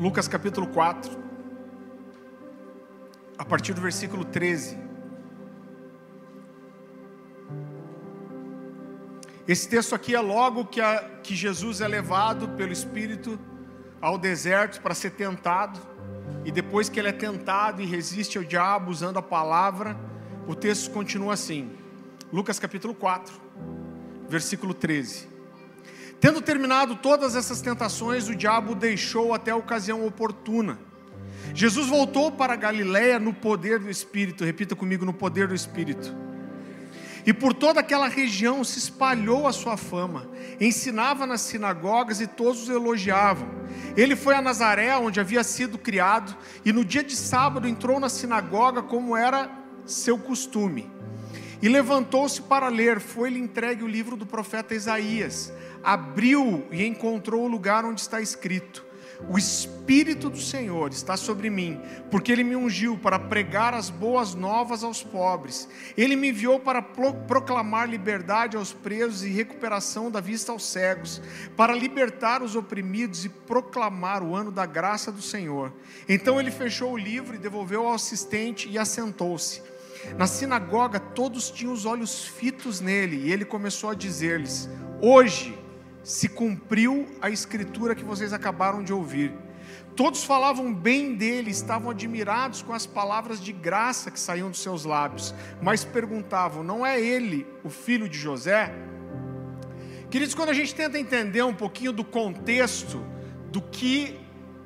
Lucas capítulo 4, a partir do versículo 13. Esse texto aqui é logo que, a, que Jesus é levado pelo Espírito ao deserto para ser tentado, e depois que ele é tentado e resiste ao diabo usando a palavra, o texto continua assim. Lucas capítulo 4, versículo 13. Tendo terminado todas essas tentações, o diabo deixou até a ocasião oportuna. Jesus voltou para Galiléia no poder do Espírito, repita comigo, no poder do Espírito. E por toda aquela região se espalhou a sua fama. Ensinava nas sinagogas e todos o elogiavam. Ele foi a Nazaré, onde havia sido criado, e no dia de sábado entrou na sinagoga como era seu costume. E levantou-se para ler. Foi-lhe entregue o livro do profeta Isaías abriu e encontrou o lugar onde está escrito: O Espírito do Senhor está sobre mim, porque Ele me ungiu para pregar as boas novas aos pobres. Ele me enviou para proclamar liberdade aos presos e recuperação da vista aos cegos, para libertar os oprimidos e proclamar o ano da graça do Senhor. Então ele fechou o livro e devolveu ao assistente e assentou-se. Na sinagoga, todos tinham os olhos fitos nele, e ele começou a dizer-lhes: Hoje se cumpriu a escritura que vocês acabaram de ouvir. Todos falavam bem dele, estavam admirados com as palavras de graça que saíam dos seus lábios, mas perguntavam: não é ele o filho de José? Queridos, quando a gente tenta entender um pouquinho do contexto do que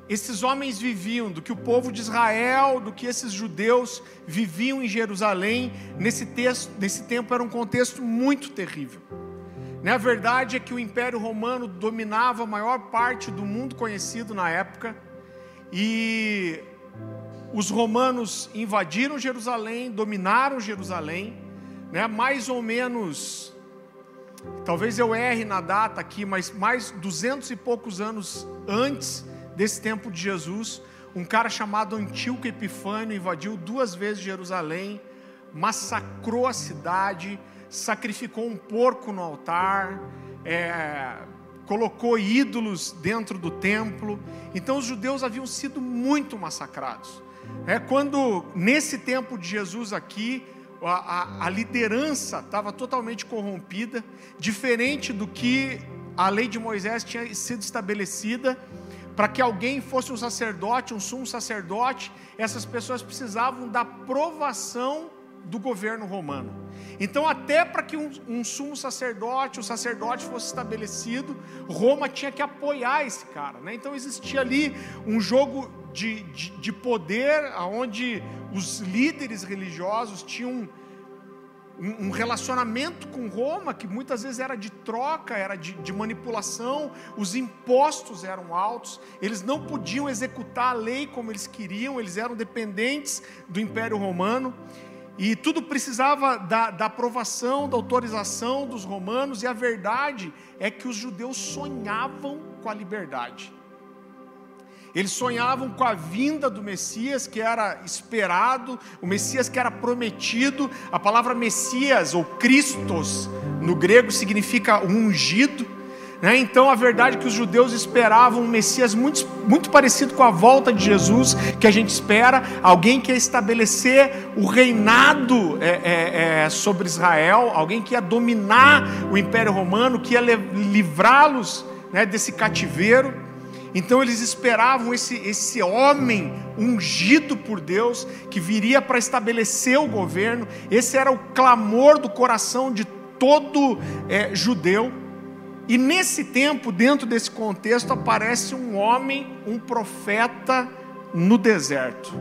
esses homens viviam, do que o povo de Israel, do que esses judeus viviam em Jerusalém, nesse, texto, nesse tempo era um contexto muito terrível. Né, a verdade é que o Império Romano dominava a maior parte do mundo conhecido na época, e os romanos invadiram Jerusalém, dominaram Jerusalém, né, mais ou menos, talvez eu erre na data aqui, mas mais duzentos e poucos anos antes desse tempo de Jesus, um cara chamado Antíoco Epifânio invadiu duas vezes Jerusalém, massacrou a cidade, sacrificou um porco no altar, é, colocou ídolos dentro do templo. Então os judeus haviam sido muito massacrados. É quando nesse tempo de Jesus aqui a, a, a liderança estava totalmente corrompida, diferente do que a lei de Moisés tinha sido estabelecida. Para que alguém fosse um sacerdote, um sumo sacerdote, essas pessoas precisavam da provação do governo romano. Então, até para que um, um, sumo sacerdote, o um sacerdote fosse estabelecido, Roma tinha que apoiar esse cara. Né? Então, existia ali um jogo de, de, de poder, onde os líderes religiosos tinham um, um relacionamento com Roma, que muitas vezes era de troca, era de, de manipulação, os impostos eram altos, eles não podiam executar a lei como eles queriam, eles eram dependentes do Império Romano. E tudo precisava da, da, aprovação, da autorização dos romanos, e a verdade é que os judeus sonhavam com a liberdade. Eles sonhavam com a vinda do Messias que era esperado, o Messias que era prometido. A palavra Messias ou Christos no grego significa ungido. Né? Então a verdade é que os judeus esperavam um Messias muito, muito parecido com a volta de Jesus, que a gente espera, alguém que ia estabelecer o reinado é, é, é, sobre Israel, alguém que ia dominar o Império Romano, que ia livrá-los né, desse cativeiro. Então eles esperavam esse, esse homem ungido por Deus, que viria para estabelecer o governo, esse era o clamor do coração de todo é, judeu. E nesse tempo, dentro desse contexto, aparece um homem, um profeta no deserto.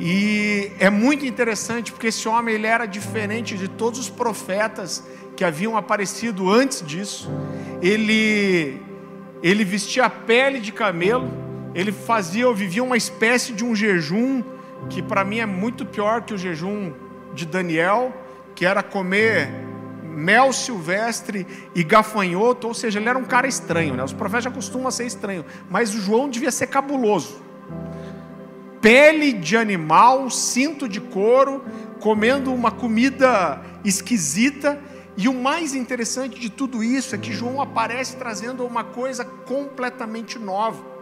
E é muito interessante porque esse homem ele era diferente de todos os profetas que haviam aparecido antes disso. Ele ele vestia a pele de camelo, ele fazia, vivia uma espécie de um jejum que para mim é muito pior que o jejum de Daniel, que era comer mel silvestre e gafanhoto, ou seja, ele era um cara estranho, né? Os profetas já costumam ser estranhos, mas o João devia ser cabuloso. Pele de animal, cinto de couro, comendo uma comida esquisita, e o mais interessante de tudo isso é que João aparece trazendo uma coisa completamente nova.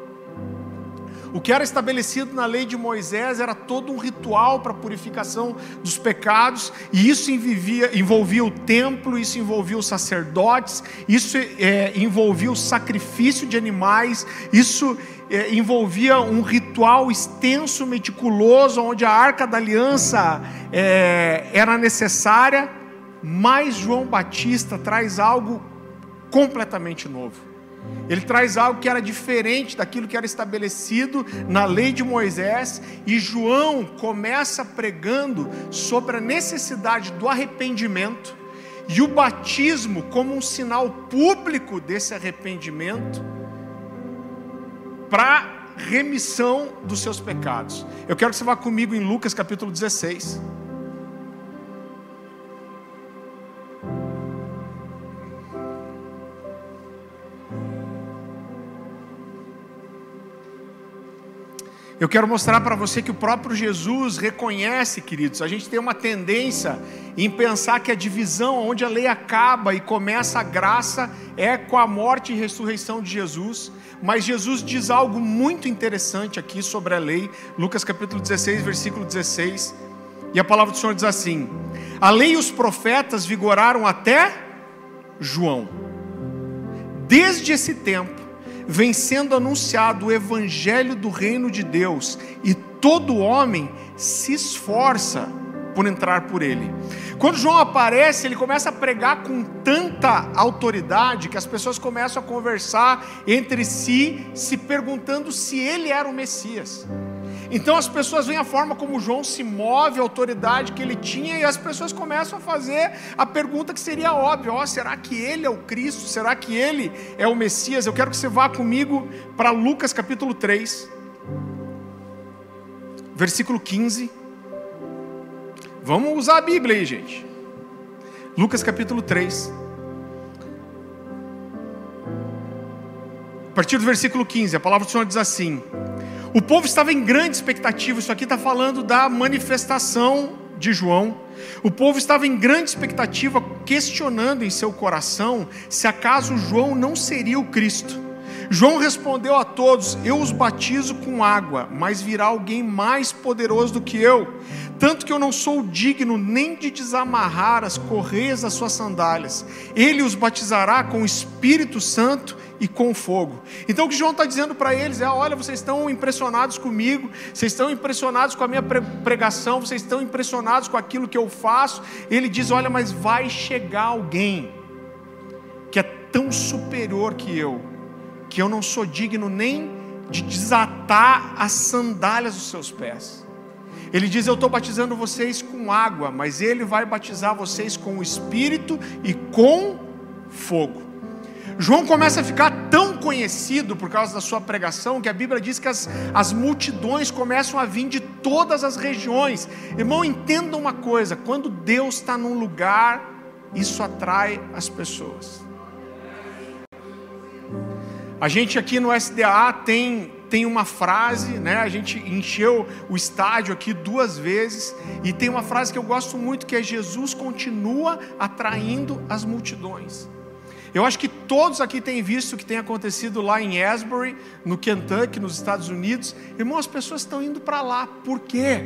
O que era estabelecido na lei de Moisés era todo um ritual para a purificação dos pecados, e isso envolvia, envolvia o templo, isso envolvia os sacerdotes, isso é, envolvia o sacrifício de animais, isso é, envolvia um ritual extenso, meticuloso, onde a arca da aliança é, era necessária, mas João Batista traz algo completamente novo. Ele traz algo que era diferente daquilo que era estabelecido na lei de Moisés, e João começa pregando sobre a necessidade do arrependimento e o batismo como um sinal público desse arrependimento para remissão dos seus pecados. Eu quero que você vá comigo em Lucas capítulo 16. Eu quero mostrar para você que o próprio Jesus reconhece, queridos, a gente tem uma tendência em pensar que a divisão onde a lei acaba e começa a graça é com a morte e ressurreição de Jesus, mas Jesus diz algo muito interessante aqui sobre a lei, Lucas capítulo 16, versículo 16, e a palavra do Senhor diz assim: A lei e os profetas vigoraram até João. Desde esse tempo, vem sendo anunciado o evangelho do reino de Deus, e todo homem se esforça por entrar por ele. Quando João aparece, ele começa a pregar com tanta autoridade que as pessoas começam a conversar entre si, se perguntando se ele era o Messias. Então as pessoas veem a forma como João se move, a autoridade que ele tinha, e as pessoas começam a fazer a pergunta que seria óbvia: oh, será que ele é o Cristo? Será que ele é o Messias? Eu quero que você vá comigo para Lucas capítulo 3, versículo 15. Vamos usar a Bíblia aí, gente. Lucas capítulo 3. A partir do versículo 15, a palavra do Senhor diz assim: o povo estava em grande expectativa, isso aqui está falando da manifestação de João. O povo estava em grande expectativa, questionando em seu coração se acaso João não seria o Cristo. João respondeu a todos: Eu os batizo com água, mas virá alguém mais poderoso do que eu, tanto que eu não sou digno nem de desamarrar as correias das suas sandálias. Ele os batizará com o Espírito Santo e com fogo. Então o que João está dizendo para eles é: olha, vocês estão impressionados comigo, vocês estão impressionados com a minha pregação, vocês estão impressionados com aquilo que eu faço. Ele diz: olha, mas vai chegar alguém que é tão superior que eu, que eu não sou digno nem de desatar as sandálias dos seus pés. Ele diz: Eu estou batizando vocês com água, mas Ele vai batizar vocês com o Espírito e com fogo. João começa a ficar tão conhecido por causa da sua pregação que a Bíblia diz que as, as multidões começam a vir de todas as regiões. Irmão, entenda uma coisa: quando Deus está num lugar, isso atrai as pessoas. A gente aqui no SDA tem, tem uma frase, né? A gente encheu o estádio aqui duas vezes e tem uma frase que eu gosto muito que é Jesus continua atraindo as multidões. Eu acho que todos aqui têm visto o que tem acontecido lá em Asbury, no Kentucky, nos Estados Unidos. Irmão, as pessoas estão indo para lá. Por quê?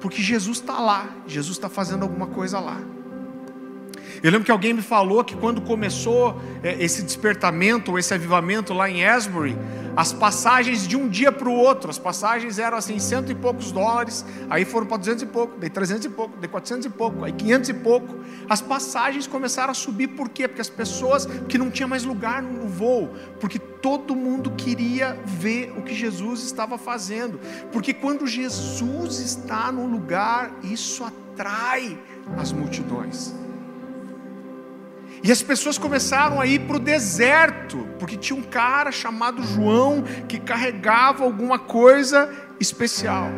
Porque Jesus está lá. Jesus está fazendo alguma coisa lá. Eu lembro que alguém me falou que quando começou é, esse despertamento, esse avivamento lá em Asbury, as passagens de um dia para o outro, as passagens eram assim, cento e poucos dólares, aí foram para duzentos e pouco, daí trezentos e pouco, daí quatrocentos e pouco, aí quinhentos e pouco. As passagens começaram a subir, por quê? Porque as pessoas, que não tinha mais lugar no voo, porque todo mundo queria ver o que Jesus estava fazendo, porque quando Jesus está no lugar, isso atrai as multidões. E as pessoas começaram a ir para o deserto, porque tinha um cara chamado João que carregava alguma coisa especial.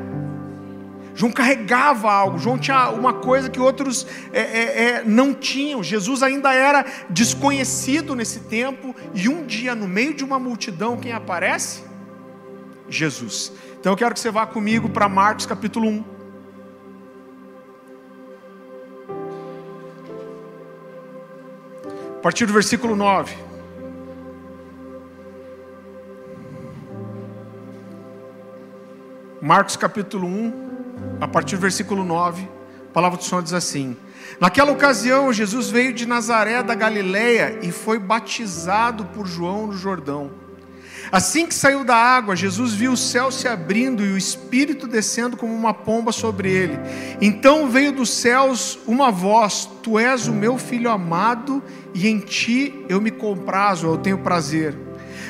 João carregava algo, João tinha uma coisa que outros é, é, é, não tinham. Jesus ainda era desconhecido nesse tempo, e um dia, no meio de uma multidão, quem aparece? Jesus. Então eu quero que você vá comigo para Marcos capítulo 1. A partir do versículo 9. Marcos capítulo 1, a partir do versículo 9, a palavra do Senhor diz assim: Naquela ocasião, Jesus veio de Nazaré da Galileia e foi batizado por João no Jordão. Assim que saiu da água, Jesus viu o céu se abrindo e o Espírito descendo como uma pomba sobre ele. Então veio dos céus uma voz: Tu és o meu filho amado, e em ti eu me comprazo, eu tenho prazer.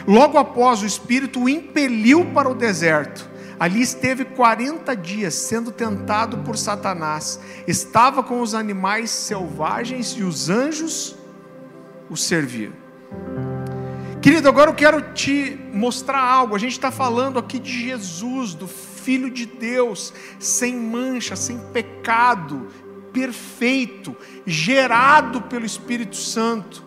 Logo após, o Espírito o impeliu para o deserto. Ali esteve 40 dias sendo tentado por Satanás. Estava com os animais selvagens e os anjos o serviam. Querido, agora eu quero te mostrar algo. A gente está falando aqui de Jesus, do Filho de Deus, sem mancha, sem pecado, perfeito, gerado pelo Espírito Santo.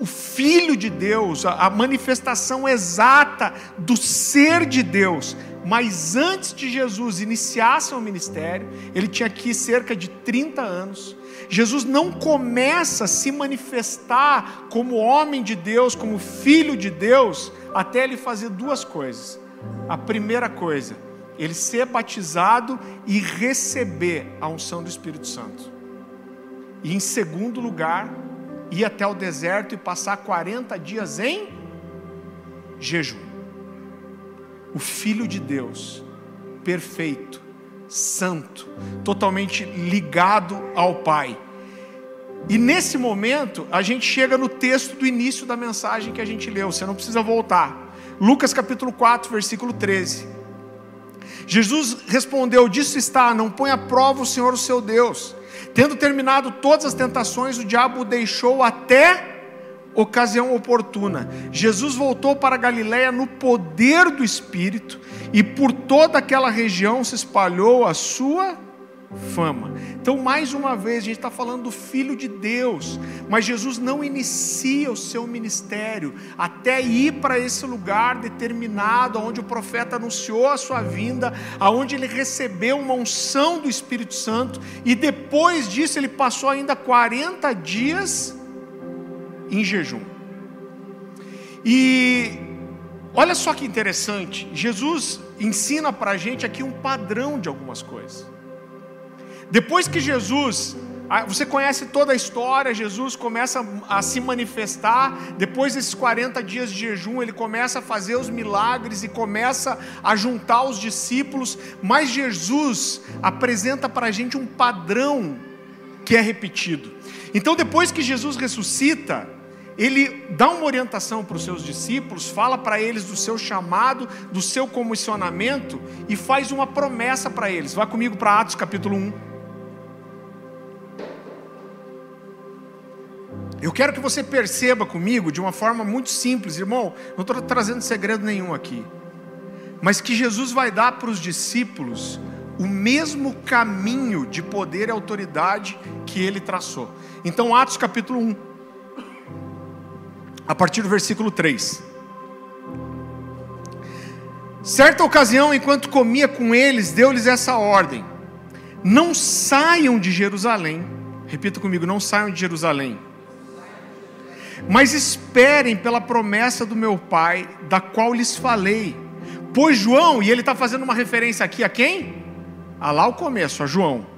O Filho de Deus, a manifestação exata do ser de Deus, mas antes de Jesus iniciar seu ministério, ele tinha aqui cerca de 30 anos. Jesus não começa a se manifestar como homem de Deus, como filho de Deus, até ele fazer duas coisas. A primeira coisa, ele ser batizado e receber a unção do Espírito Santo. E em segundo lugar, ir até o deserto e passar 40 dias em jejum o Filho de Deus, perfeito, santo, totalmente ligado ao Pai. E nesse momento, a gente chega no texto do início da mensagem que a gente leu, você não precisa voltar. Lucas capítulo 4, versículo 13. Jesus respondeu: Disso está, não põe à prova o Senhor o seu Deus. Tendo terminado todas as tentações, o diabo o deixou até ocasião oportuna. Jesus voltou para Galiléia no poder do Espírito e por toda aquela região se espalhou a sua fama. Então, mais uma vez, a gente está falando do Filho de Deus, mas Jesus não inicia o seu ministério até ir para esse lugar determinado, onde o profeta anunciou a sua vinda, aonde ele recebeu uma unção do Espírito Santo, e depois disso ele passou ainda 40 dias em jejum. E olha só que interessante, Jesus ensina para a gente aqui um padrão de algumas coisas. Depois que Jesus, você conhece toda a história, Jesus começa a se manifestar, depois desses 40 dias de jejum, ele começa a fazer os milagres e começa a juntar os discípulos, mas Jesus apresenta para a gente um padrão que é repetido. Então, depois que Jesus ressuscita, ele dá uma orientação para os seus discípulos, fala para eles do seu chamado, do seu comissionamento e faz uma promessa para eles. Vá comigo para Atos capítulo 1. Eu quero que você perceba comigo de uma forma muito simples, irmão, não estou trazendo segredo nenhum aqui, mas que Jesus vai dar para os discípulos o mesmo caminho de poder e autoridade que ele traçou. Então, Atos capítulo 1 a partir do versículo 3. Certa ocasião, enquanto comia com eles, deu-lhes essa ordem: Não saiam de Jerusalém. Repita comigo: Não saiam de Jerusalém. Mas esperem pela promessa do meu Pai, da qual lhes falei. Pois João, e ele está fazendo uma referência aqui a quem? A lá o começo, a João.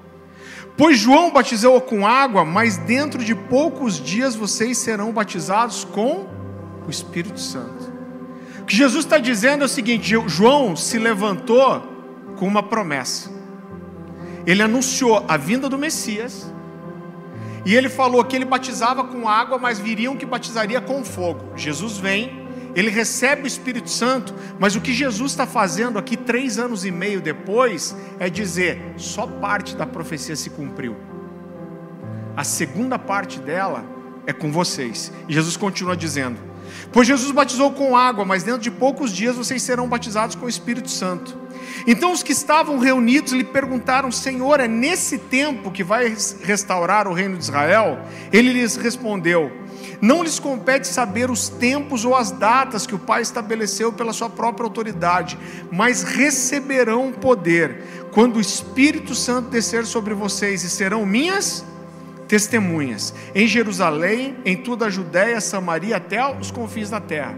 Pois João batizou com água, mas dentro de poucos dias vocês serão batizados com o Espírito Santo. O que Jesus está dizendo é o seguinte: João se levantou com uma promessa. Ele anunciou a vinda do Messias. E ele falou que ele batizava com água, mas viriam que batizaria com fogo. Jesus vem, ele recebe o Espírito Santo, mas o que Jesus está fazendo aqui três anos e meio depois é dizer: só parte da profecia se cumpriu. A segunda parte dela é com vocês. E Jesus continua dizendo: Pois Jesus batizou com água, mas dentro de poucos dias vocês serão batizados com o Espírito Santo. Então os que estavam reunidos lhe perguntaram: Senhor, é nesse tempo que vai restaurar o reino de Israel? Ele lhes respondeu: não lhes compete saber os tempos ou as datas que o Pai estabeleceu pela sua própria autoridade, mas receberão poder quando o Espírito Santo descer sobre vocês e serão minhas testemunhas em Jerusalém, em toda a Judéia, Samaria, até os confins da terra.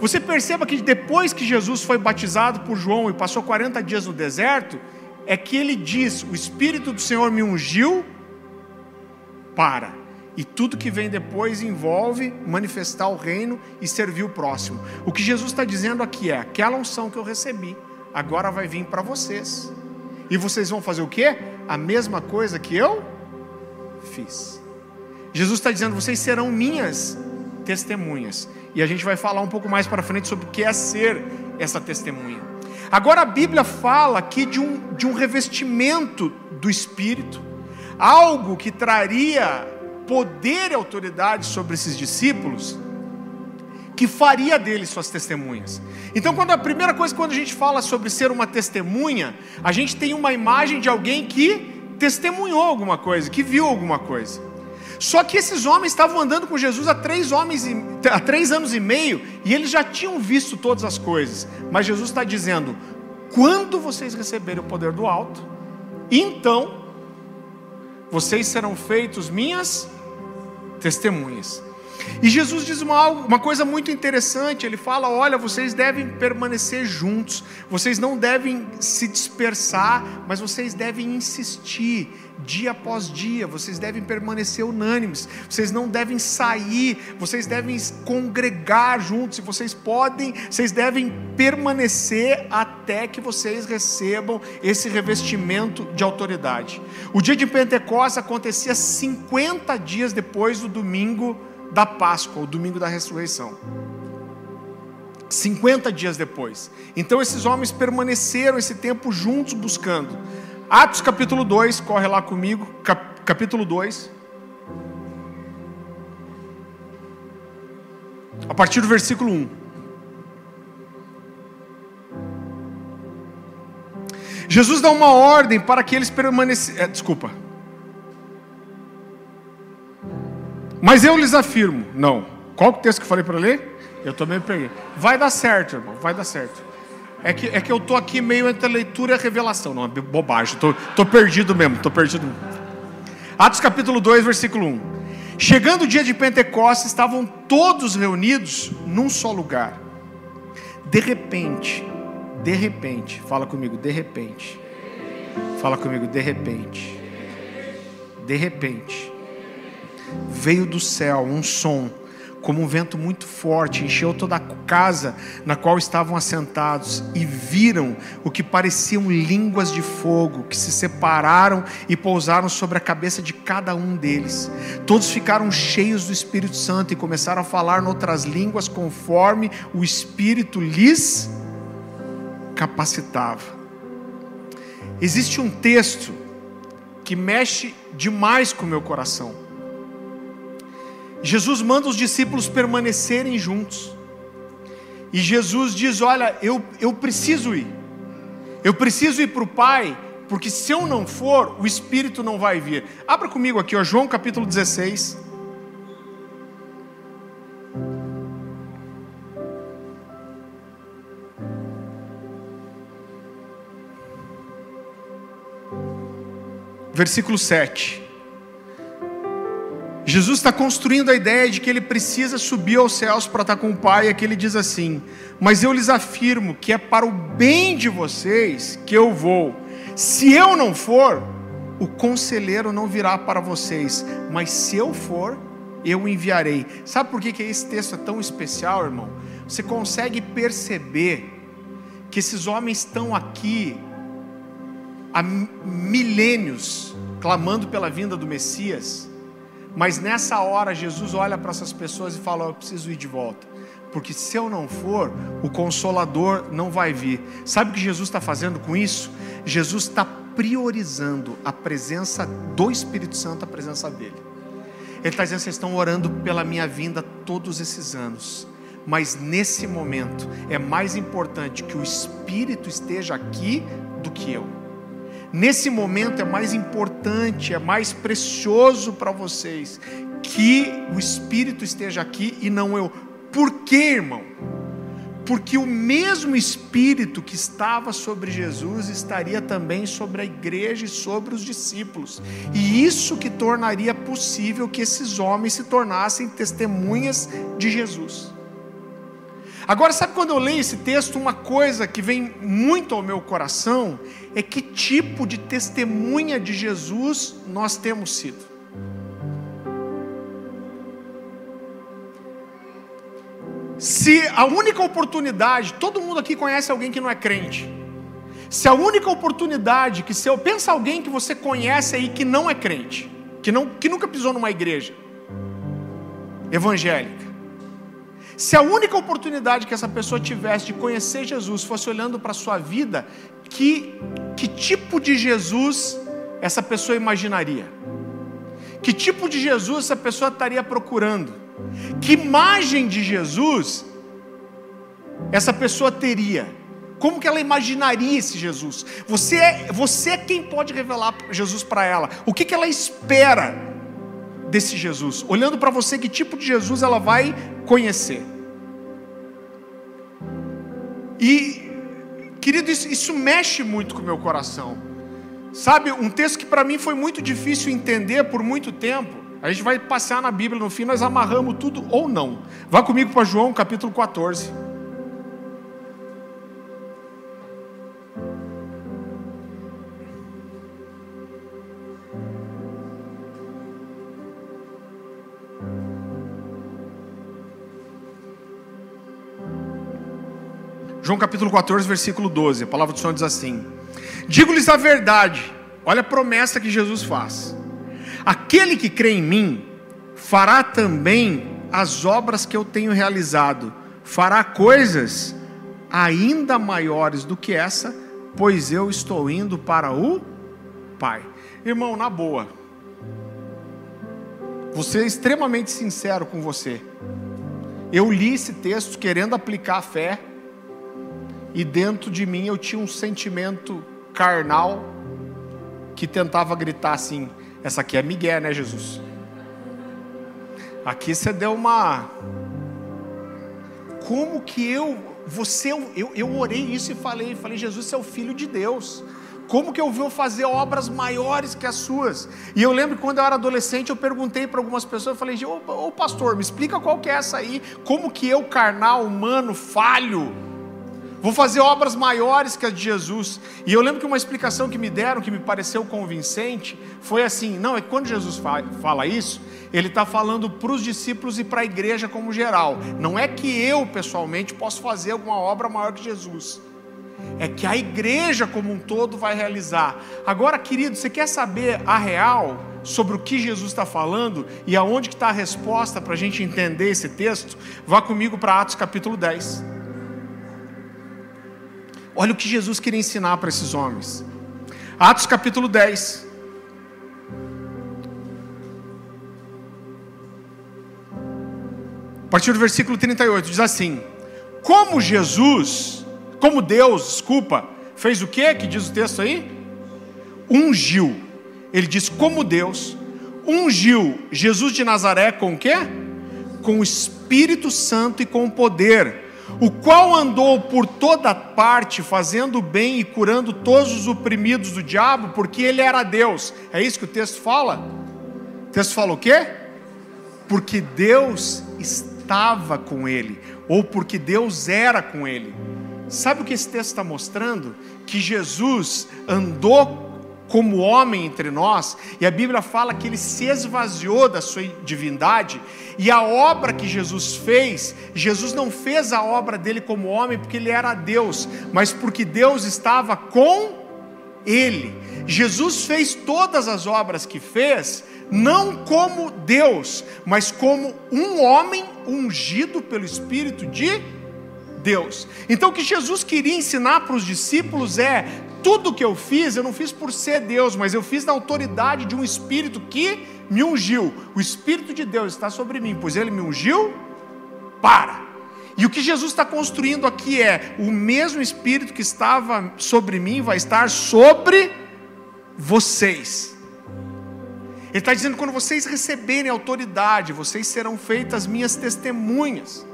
Você perceba que depois que Jesus foi batizado por João e passou 40 dias no deserto, é que ele diz: O Espírito do Senhor me ungiu para. E tudo que vem depois envolve manifestar o reino e servir o próximo. O que Jesus está dizendo aqui é: aquela unção que eu recebi, agora vai vir para vocês. E vocês vão fazer o quê? A mesma coisa que eu fiz. Jesus está dizendo: vocês serão minhas testemunhas. E a gente vai falar um pouco mais para frente sobre o que é ser essa testemunha. Agora a Bíblia fala aqui de um, de um revestimento do Espírito, algo que traria poder e autoridade sobre esses discípulos, que faria deles suas testemunhas. Então, quando a primeira coisa quando a gente fala sobre ser uma testemunha, a gente tem uma imagem de alguém que testemunhou alguma coisa, que viu alguma coisa. Só que esses homens estavam andando com Jesus há três, homens e, há três anos e meio e eles já tinham visto todas as coisas. Mas Jesus está dizendo: quando vocês receberem o poder do alto, então vocês serão feitos minhas testemunhas. E Jesus diz uma, uma coisa muito interessante: ele fala, olha, vocês devem permanecer juntos, vocês não devem se dispersar, mas vocês devem insistir dia após dia, vocês devem permanecer unânimes, vocês não devem sair, vocês devem congregar juntos, e vocês podem, vocês devem permanecer até que vocês recebam esse revestimento de autoridade. O dia de Pentecostes acontecia 50 dias depois do domingo da Páscoa, o domingo da ressurreição. 50 dias depois. Então esses homens permaneceram esse tempo juntos buscando. Atos capítulo 2, corre lá comigo, cap, capítulo 2. A partir do versículo 1. Jesus dá uma ordem para que eles permanecessem. É, desculpa. Mas eu lhes afirmo, não. Qual o texto que eu falei para ler? Eu também peguei. Vai dar certo, irmão, vai dar certo. É que, é que eu tô aqui meio entre leitura e revelação. Não, é bobagem. Tô, tô perdido mesmo, tô perdido. Atos capítulo 2, versículo 1. Chegando o dia de Pentecostes, estavam todos reunidos num só lugar. De repente, de repente, fala comigo, de repente. Fala comigo, de repente. De repente veio do céu um som, como um vento muito forte, encheu toda a casa na qual estavam assentados e viram o que pareciam línguas de fogo que se separaram e pousaram sobre a cabeça de cada um deles. Todos ficaram cheios do Espírito Santo e começaram a falar noutras línguas conforme o Espírito lhes capacitava. Existe um texto que mexe demais com o meu coração. Jesus manda os discípulos permanecerem juntos. E Jesus diz: Olha, eu, eu preciso ir. Eu preciso ir para o Pai, porque se eu não for, o Espírito não vai vir. Abra comigo aqui, ó, João capítulo 16. Versículo 7. Jesus está construindo a ideia de que ele precisa subir aos céus para estar com o Pai, e que ele diz assim: Mas eu lhes afirmo que é para o bem de vocês que eu vou. Se eu não for, o conselheiro não virá para vocês, mas se eu for, eu enviarei. Sabe por que, que esse texto é tão especial, irmão? Você consegue perceber que esses homens estão aqui há milênios clamando pela vinda do Messias mas nessa hora, Jesus olha para essas pessoas e fala: Eu preciso ir de volta. Porque se eu não for, o consolador não vai vir. Sabe o que Jesus está fazendo com isso? Jesus está priorizando a presença do Espírito Santo, a presença dele. Ele está dizendo: vocês estão orando pela minha vinda todos esses anos, mas nesse momento é mais importante que o Espírito esteja aqui do que eu. Nesse momento é mais importante, é mais precioso para vocês que o Espírito esteja aqui e não eu. Por quê, irmão? Porque o mesmo Espírito que estava sobre Jesus estaria também sobre a igreja e sobre os discípulos. E isso que tornaria possível que esses homens se tornassem testemunhas de Jesus. Agora, sabe quando eu leio esse texto, uma coisa que vem muito ao meu coração é que tipo de testemunha de Jesus nós temos sido. Se a única oportunidade, todo mundo aqui conhece alguém que não é crente. Se a única oportunidade que se eu pensa alguém que você conhece aí que não é crente, que não que nunca pisou numa igreja evangélica. Se a única oportunidade que essa pessoa tivesse de conhecer Jesus fosse olhando para a sua vida, que, que tipo de Jesus essa pessoa imaginaria? Que tipo de Jesus essa pessoa estaria procurando? Que imagem de Jesus essa pessoa teria? Como que ela imaginaria esse Jesus? Você é, você é quem pode revelar Jesus para ela. O que, que ela espera desse Jesus? Olhando para você, que tipo de Jesus ela vai conhecer? E, querido, isso, isso mexe muito com o meu coração. Sabe, um texto que para mim foi muito difícil entender por muito tempo. A gente vai passear na Bíblia, no fim nós amarramos tudo ou não. Vá comigo para João capítulo 14. João capítulo 14, versículo 12. A palavra do Senhor diz assim: Digo-lhes a verdade, olha a promessa que Jesus faz. Aquele que crê em mim fará também as obras que eu tenho realizado, fará coisas ainda maiores do que essa, pois eu estou indo para o Pai. Irmão, na boa, vou ser extremamente sincero com você. Eu li esse texto querendo aplicar a fé e dentro de mim eu tinha um sentimento carnal que tentava gritar assim: essa aqui é Miguel, né, Jesus? Aqui você deu uma. Como que eu, você, eu, eu orei isso e falei, falei, Jesus, você é o filho de Deus. Como que eu vou fazer obras maiores que as suas? E eu lembro que quando eu era adolescente, eu perguntei para algumas pessoas, eu falei, ô, ô pastor, me explica qual que é essa aí, como que eu, carnal, humano, falho, Vou fazer obras maiores que as de Jesus. E eu lembro que uma explicação que me deram, que me pareceu convincente, foi assim: não, é que quando Jesus fala isso, ele está falando para os discípulos e para a igreja como geral. Não é que eu, pessoalmente, posso fazer alguma obra maior que Jesus. É que a igreja como um todo vai realizar. Agora, querido, você quer saber a real sobre o que Jesus está falando e aonde está a resposta para a gente entender esse texto? Vá comigo para Atos capítulo 10. Olha o que Jesus queria ensinar para esses homens. Atos capítulo 10. A partir do versículo 38 diz assim: Como Jesus, como Deus, desculpa, fez o que que diz o texto aí? Ungiu. Ele diz como Deus ungiu Jesus de Nazaré com o quê? Com o Espírito Santo e com o poder o qual andou por toda parte fazendo bem e curando todos os oprimidos do diabo, porque ele era Deus. É isso que o texto fala? O texto fala o quê? Porque Deus estava com ele, ou porque Deus era com ele. Sabe o que esse texto está mostrando? Que Jesus andou como homem entre nós, e a Bíblia fala que ele se esvaziou da sua divindade, e a obra que Jesus fez, Jesus não fez a obra dele como homem porque ele era Deus, mas porque Deus estava com ele. Jesus fez todas as obras que fez, não como Deus, mas como um homem ungido pelo Espírito de Deus. Então o que Jesus queria ensinar para os discípulos é: tudo que eu fiz, eu não fiz por ser Deus, mas eu fiz na autoridade de um Espírito que me ungiu. O Espírito de Deus está sobre mim, pois ele me ungiu para. E o que Jesus está construindo aqui é: o mesmo Espírito que estava sobre mim vai estar sobre vocês. Ele está dizendo: quando vocês receberem autoridade, vocês serão feitas minhas testemunhas.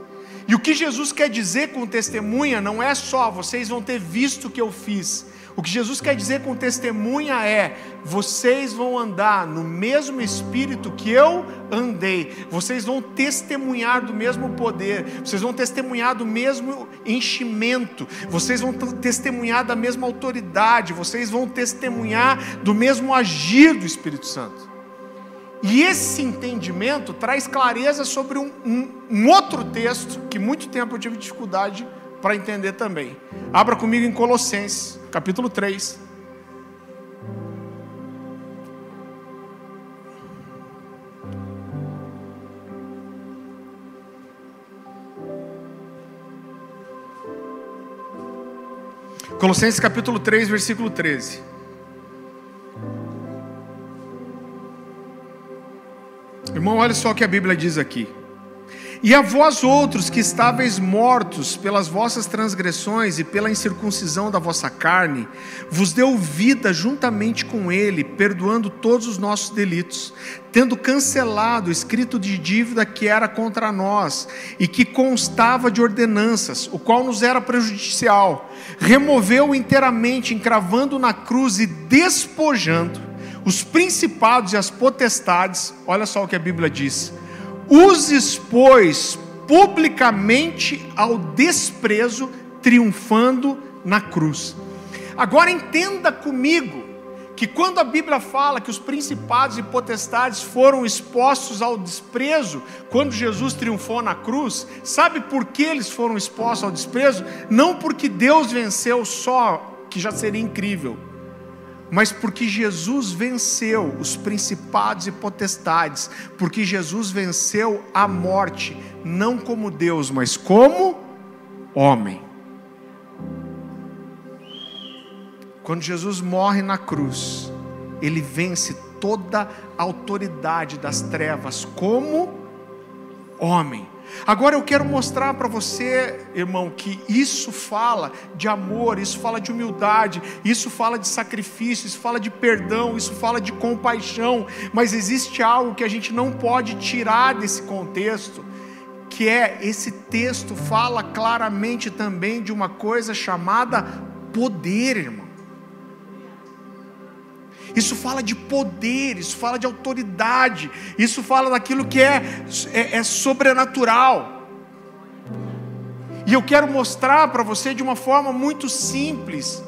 E o que Jesus quer dizer com testemunha não é só vocês vão ter visto o que eu fiz, O que Jesus quer dizer com testemunha é: vocês vão andar no mesmo espírito que eu andei, vocês vão testemunhar do mesmo poder, vocês vão testemunhar do mesmo enchimento, vocês vão testemunhar da mesma autoridade, vocês vão testemunhar do mesmo agir do Espírito Santo. E esse entendimento traz clareza sobre um, um, um outro texto que muito tempo eu tive dificuldade para entender também. Abra comigo em Colossenses, capítulo 3. Colossenses capítulo 3, versículo 13. Irmão, olha só o que a Bíblia diz aqui. E a vós outros que estáveis mortos pelas vossas transgressões e pela incircuncisão da vossa carne, vos deu vida juntamente com ele, perdoando todos os nossos delitos, tendo cancelado o escrito de dívida que era contra nós e que constava de ordenanças, o qual nos era prejudicial, removeu inteiramente, encravando na cruz e despojando os principados e as potestades, olha só o que a Bíblia diz: os expôs publicamente ao desprezo, triunfando na cruz. Agora entenda comigo que quando a Bíblia fala que os principados e potestades foram expostos ao desprezo, quando Jesus triunfou na cruz, sabe por que eles foram expostos ao desprezo? Não porque Deus venceu só, que já seria incrível mas porque Jesus venceu os principados e potestades, porque Jesus venceu a morte, não como Deus, mas como homem. Quando Jesus morre na cruz, ele vence toda a autoridade das trevas como homem. Agora eu quero mostrar para você, irmão, que isso fala de amor, isso fala de humildade, isso fala de sacrifício, isso fala de perdão, isso fala de compaixão, mas existe algo que a gente não pode tirar desse contexto, que é esse texto fala claramente também de uma coisa chamada poder, irmão. Isso fala de poder, isso fala de autoridade, isso fala daquilo que é, é, é sobrenatural. E eu quero mostrar para você de uma forma muito simples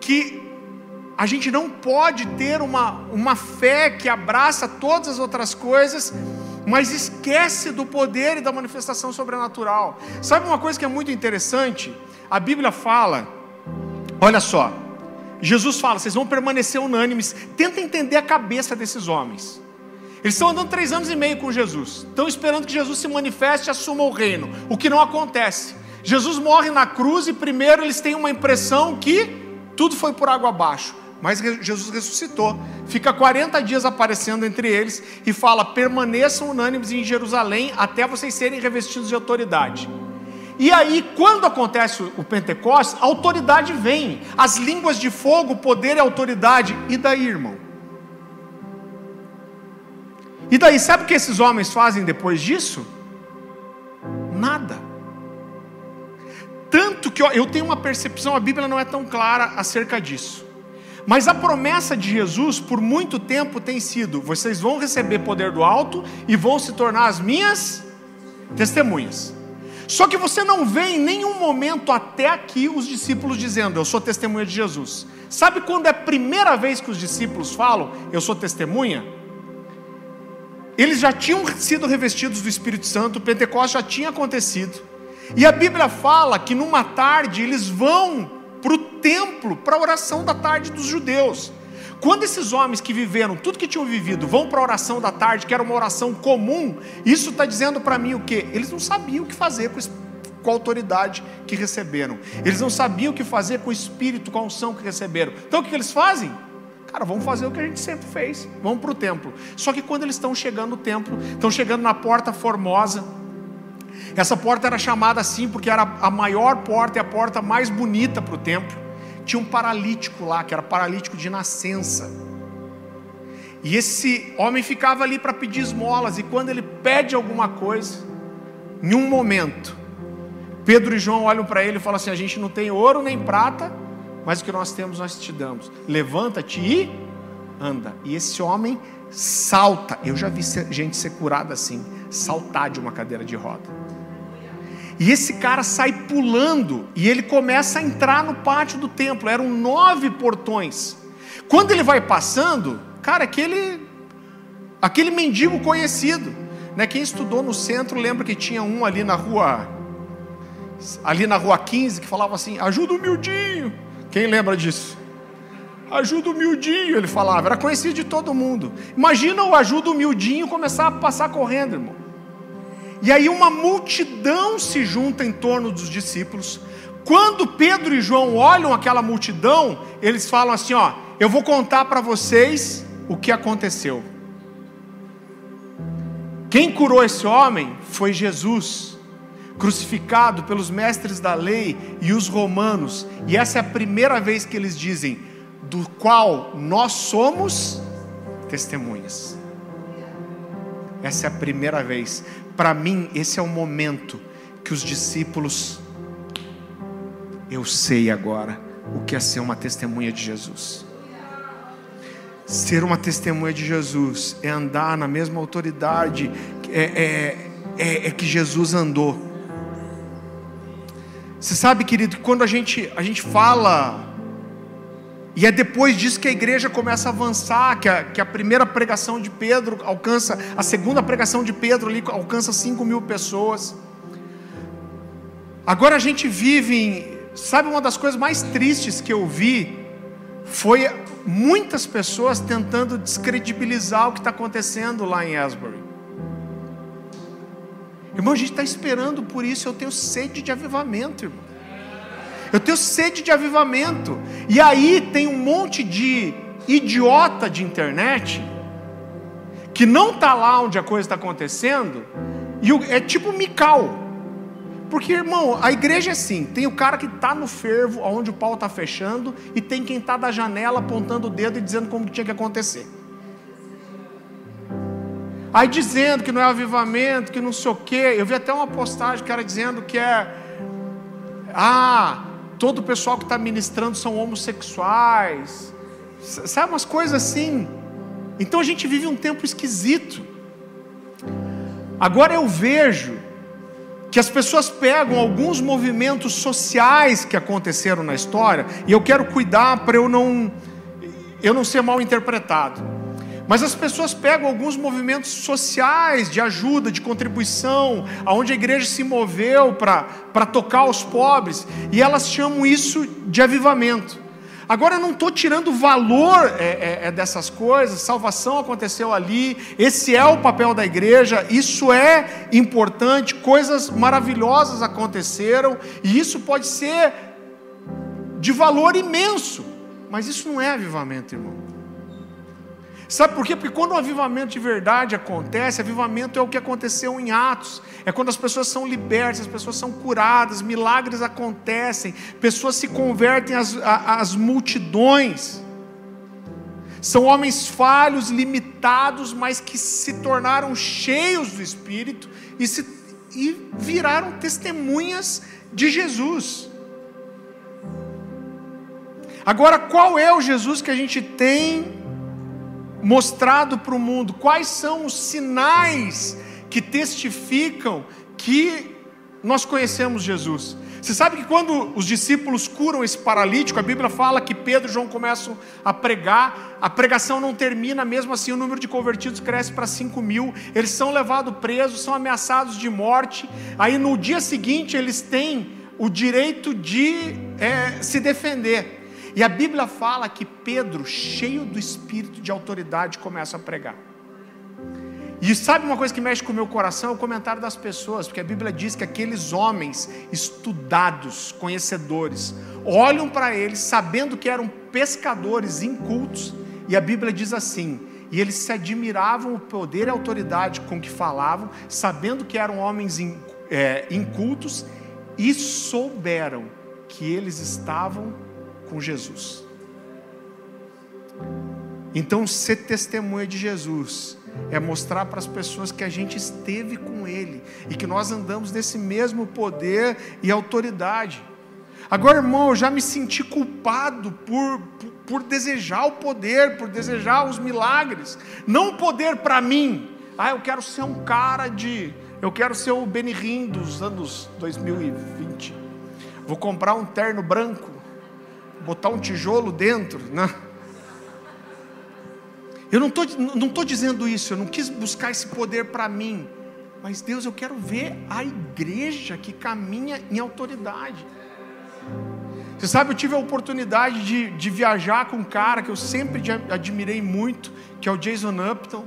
que a gente não pode ter uma, uma fé que abraça todas as outras coisas, mas esquece do poder e da manifestação sobrenatural. Sabe uma coisa que é muito interessante? A Bíblia fala, olha só, Jesus fala: vocês vão permanecer unânimes. Tenta entender a cabeça desses homens. Eles estão andando três anos e meio com Jesus, estão esperando que Jesus se manifeste e assuma o reino, o que não acontece. Jesus morre na cruz e primeiro eles têm uma impressão que tudo foi por água abaixo. Mas Jesus ressuscitou, fica 40 dias aparecendo entre eles e fala: permaneçam unânimes em Jerusalém até vocês serem revestidos de autoridade. E aí, quando acontece o Pentecostes, a autoridade vem, as línguas de fogo, poder e autoridade. E daí, irmão? E daí, sabe o que esses homens fazem depois disso? Nada. Tanto que ó, eu tenho uma percepção, a Bíblia não é tão clara acerca disso. Mas a promessa de Jesus por muito tempo tem sido: vocês vão receber poder do alto e vão se tornar as minhas testemunhas. Só que você não vê em nenhum momento até aqui os discípulos dizendo: Eu sou testemunha de Jesus. Sabe quando é a primeira vez que os discípulos falam: Eu sou testemunha? Eles já tinham sido revestidos do Espírito Santo, o Pentecostes já tinha acontecido. E a Bíblia fala que numa tarde eles vão para o templo, para a oração da tarde dos judeus. Quando esses homens que viveram tudo que tinham vivido vão para a oração da tarde, que era uma oração comum, isso está dizendo para mim o que? Eles não sabiam o que fazer com, com a autoridade que receberam, eles não sabiam o que fazer com o espírito, com a unção que receberam. Então o que eles fazem? Cara, vamos fazer o que a gente sempre fez, vamos para o templo. Só que quando eles estão chegando no templo, estão chegando na porta formosa, essa porta era chamada assim porque era a maior porta e a porta mais bonita para o templo tinha um paralítico lá, que era paralítico de nascença. E esse homem ficava ali para pedir esmolas, e quando ele pede alguma coisa, em um momento, Pedro e João olham para ele e falam assim: A gente não tem ouro nem prata, mas o que nós temos nós te damos. Levanta-te e anda. E esse homem salta. Eu já vi gente ser curada assim, saltar de uma cadeira de roda. E esse cara sai pulando e ele começa a entrar no pátio do templo. Eram nove portões. Quando ele vai passando, cara, aquele aquele mendigo conhecido, né? Quem estudou no centro lembra que tinha um ali na rua ali na rua 15 que falava assim: "Ajuda o miudinho". Quem lembra disso? Ajuda o miudinho, ele falava, era conhecido de todo mundo. Imagina o ajuda o miudinho começar a passar correndo, irmão. E aí uma multidão se junta em torno dos discípulos. Quando Pedro e João olham aquela multidão, eles falam assim: ó, eu vou contar para vocês o que aconteceu. Quem curou esse homem foi Jesus, crucificado pelos mestres da lei e os romanos. E essa é a primeira vez que eles dizem: do qual nós somos testemunhas. Essa é a primeira vez. Para mim, esse é o momento que os discípulos, eu sei agora o que é ser uma testemunha de Jesus. Ser uma testemunha de Jesus é andar na mesma autoridade é, é, é, é que Jesus andou. Você sabe, querido, que quando a gente, a gente fala e é depois disso que a igreja começa a avançar, que a, que a primeira pregação de Pedro alcança, a segunda pregação de Pedro ali alcança 5 mil pessoas. Agora a gente vive em, sabe uma das coisas mais tristes que eu vi foi muitas pessoas tentando descredibilizar o que está acontecendo lá em Asbury. Irmão, a gente está esperando por isso, eu tenho sede de avivamento, irmão. Eu tenho sede de avivamento. E aí tem um monte de idiota de internet que não está lá onde a coisa está acontecendo e é tipo mical. Porque, irmão, a igreja é assim: tem o cara que está no fervo, onde o pau está fechando, e tem quem está da janela apontando o dedo e dizendo como tinha que acontecer. Aí dizendo que não é avivamento, que não sei o quê. Eu vi até uma postagem, cara, dizendo que é. Ah, todo o pessoal que está ministrando são homossexuais, sabe, umas coisas assim. Então a gente vive um tempo esquisito. Agora eu vejo que as pessoas pegam alguns movimentos sociais que aconteceram na história, e eu quero cuidar para eu não eu não ser mal interpretado. Mas as pessoas pegam alguns movimentos sociais de ajuda, de contribuição, aonde a igreja se moveu para tocar os pobres, e elas chamam isso de avivamento. Agora eu não estou tirando valor é, é, é, dessas coisas, salvação aconteceu ali, esse é o papel da igreja, isso é importante, coisas maravilhosas aconteceram, e isso pode ser de valor imenso, mas isso não é avivamento, irmão. Sabe por quê? Porque quando o avivamento de verdade acontece, avivamento é o que aconteceu em Atos. É quando as pessoas são libertas, as pessoas são curadas, milagres acontecem, pessoas se convertem às, às multidões. São homens falhos, limitados, mas que se tornaram cheios do Espírito e, se, e viraram testemunhas de Jesus. Agora, qual é o Jesus que a gente tem mostrado para o mundo quais são os sinais que testificam que nós conhecemos Jesus. Você sabe que quando os discípulos curam esse paralítico, a Bíblia fala que Pedro e João começam a pregar, a pregação não termina, mesmo assim o número de convertidos cresce para 5 mil, eles são levados presos, são ameaçados de morte, aí no dia seguinte eles têm o direito de é, se defender. E a Bíblia fala que Pedro, cheio do espírito de autoridade, começa a pregar. E sabe uma coisa que mexe com o meu coração? É o comentário das pessoas, porque a Bíblia diz que aqueles homens estudados, conhecedores, olham para eles sabendo que eram pescadores incultos, e a Bíblia diz assim: e eles se admiravam o poder e a autoridade com que falavam, sabendo que eram homens é, incultos, e souberam que eles estavam com Jesus. Então, ser testemunha de Jesus é mostrar para as pessoas que a gente esteve com Ele e que nós andamos nesse mesmo poder e autoridade. Agora, irmão, eu já me senti culpado por, por, por desejar o poder, por desejar os milagres. Não o poder para mim. Ah, eu quero ser um cara de. Eu quero ser o Benihim dos anos 2020. Vou comprar um terno branco, botar um tijolo dentro, né? Eu não estou não tô dizendo isso, eu não quis buscar esse poder para mim. Mas Deus, eu quero ver a igreja que caminha em autoridade. Você sabe, eu tive a oportunidade de, de viajar com um cara que eu sempre admirei muito, que é o Jason Upton.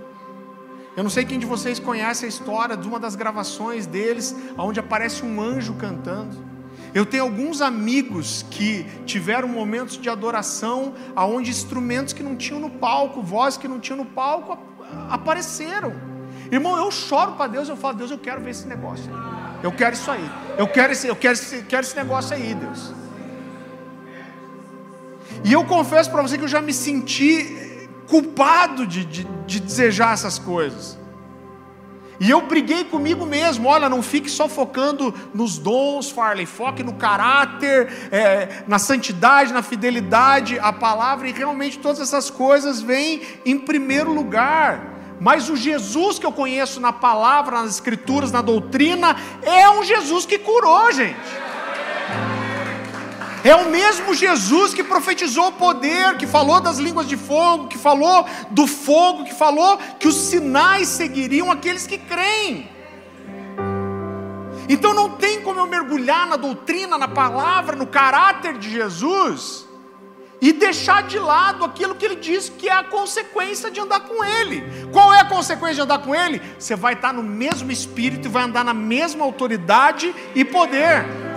Eu não sei quem de vocês conhece a história de uma das gravações deles, onde aparece um anjo cantando. Eu tenho alguns amigos que tiveram momentos de adoração, aonde instrumentos que não tinham no palco, vozes que não tinham no palco, apareceram. Irmão, eu choro para Deus, eu falo, Deus, eu quero ver esse negócio. Eu quero isso aí. Eu quero esse, eu quero esse, quero esse negócio aí, Deus. E eu confesso para você que eu já me senti culpado de, de, de desejar essas coisas. E eu briguei comigo mesmo. Olha, não fique só focando nos dons, Farley. Foque no caráter, é, na santidade, na fidelidade à palavra. E realmente todas essas coisas vêm em primeiro lugar. Mas o Jesus que eu conheço na palavra, nas escrituras, na doutrina, é um Jesus que curou, gente. É o mesmo Jesus que profetizou o poder, que falou das línguas de fogo, que falou do fogo, que falou que os sinais seguiriam aqueles que creem. Então não tem como eu mergulhar na doutrina, na palavra, no caráter de Jesus e deixar de lado aquilo que ele diz que é a consequência de andar com ele. Qual é a consequência de andar com ele? Você vai estar no mesmo espírito e vai andar na mesma autoridade e poder.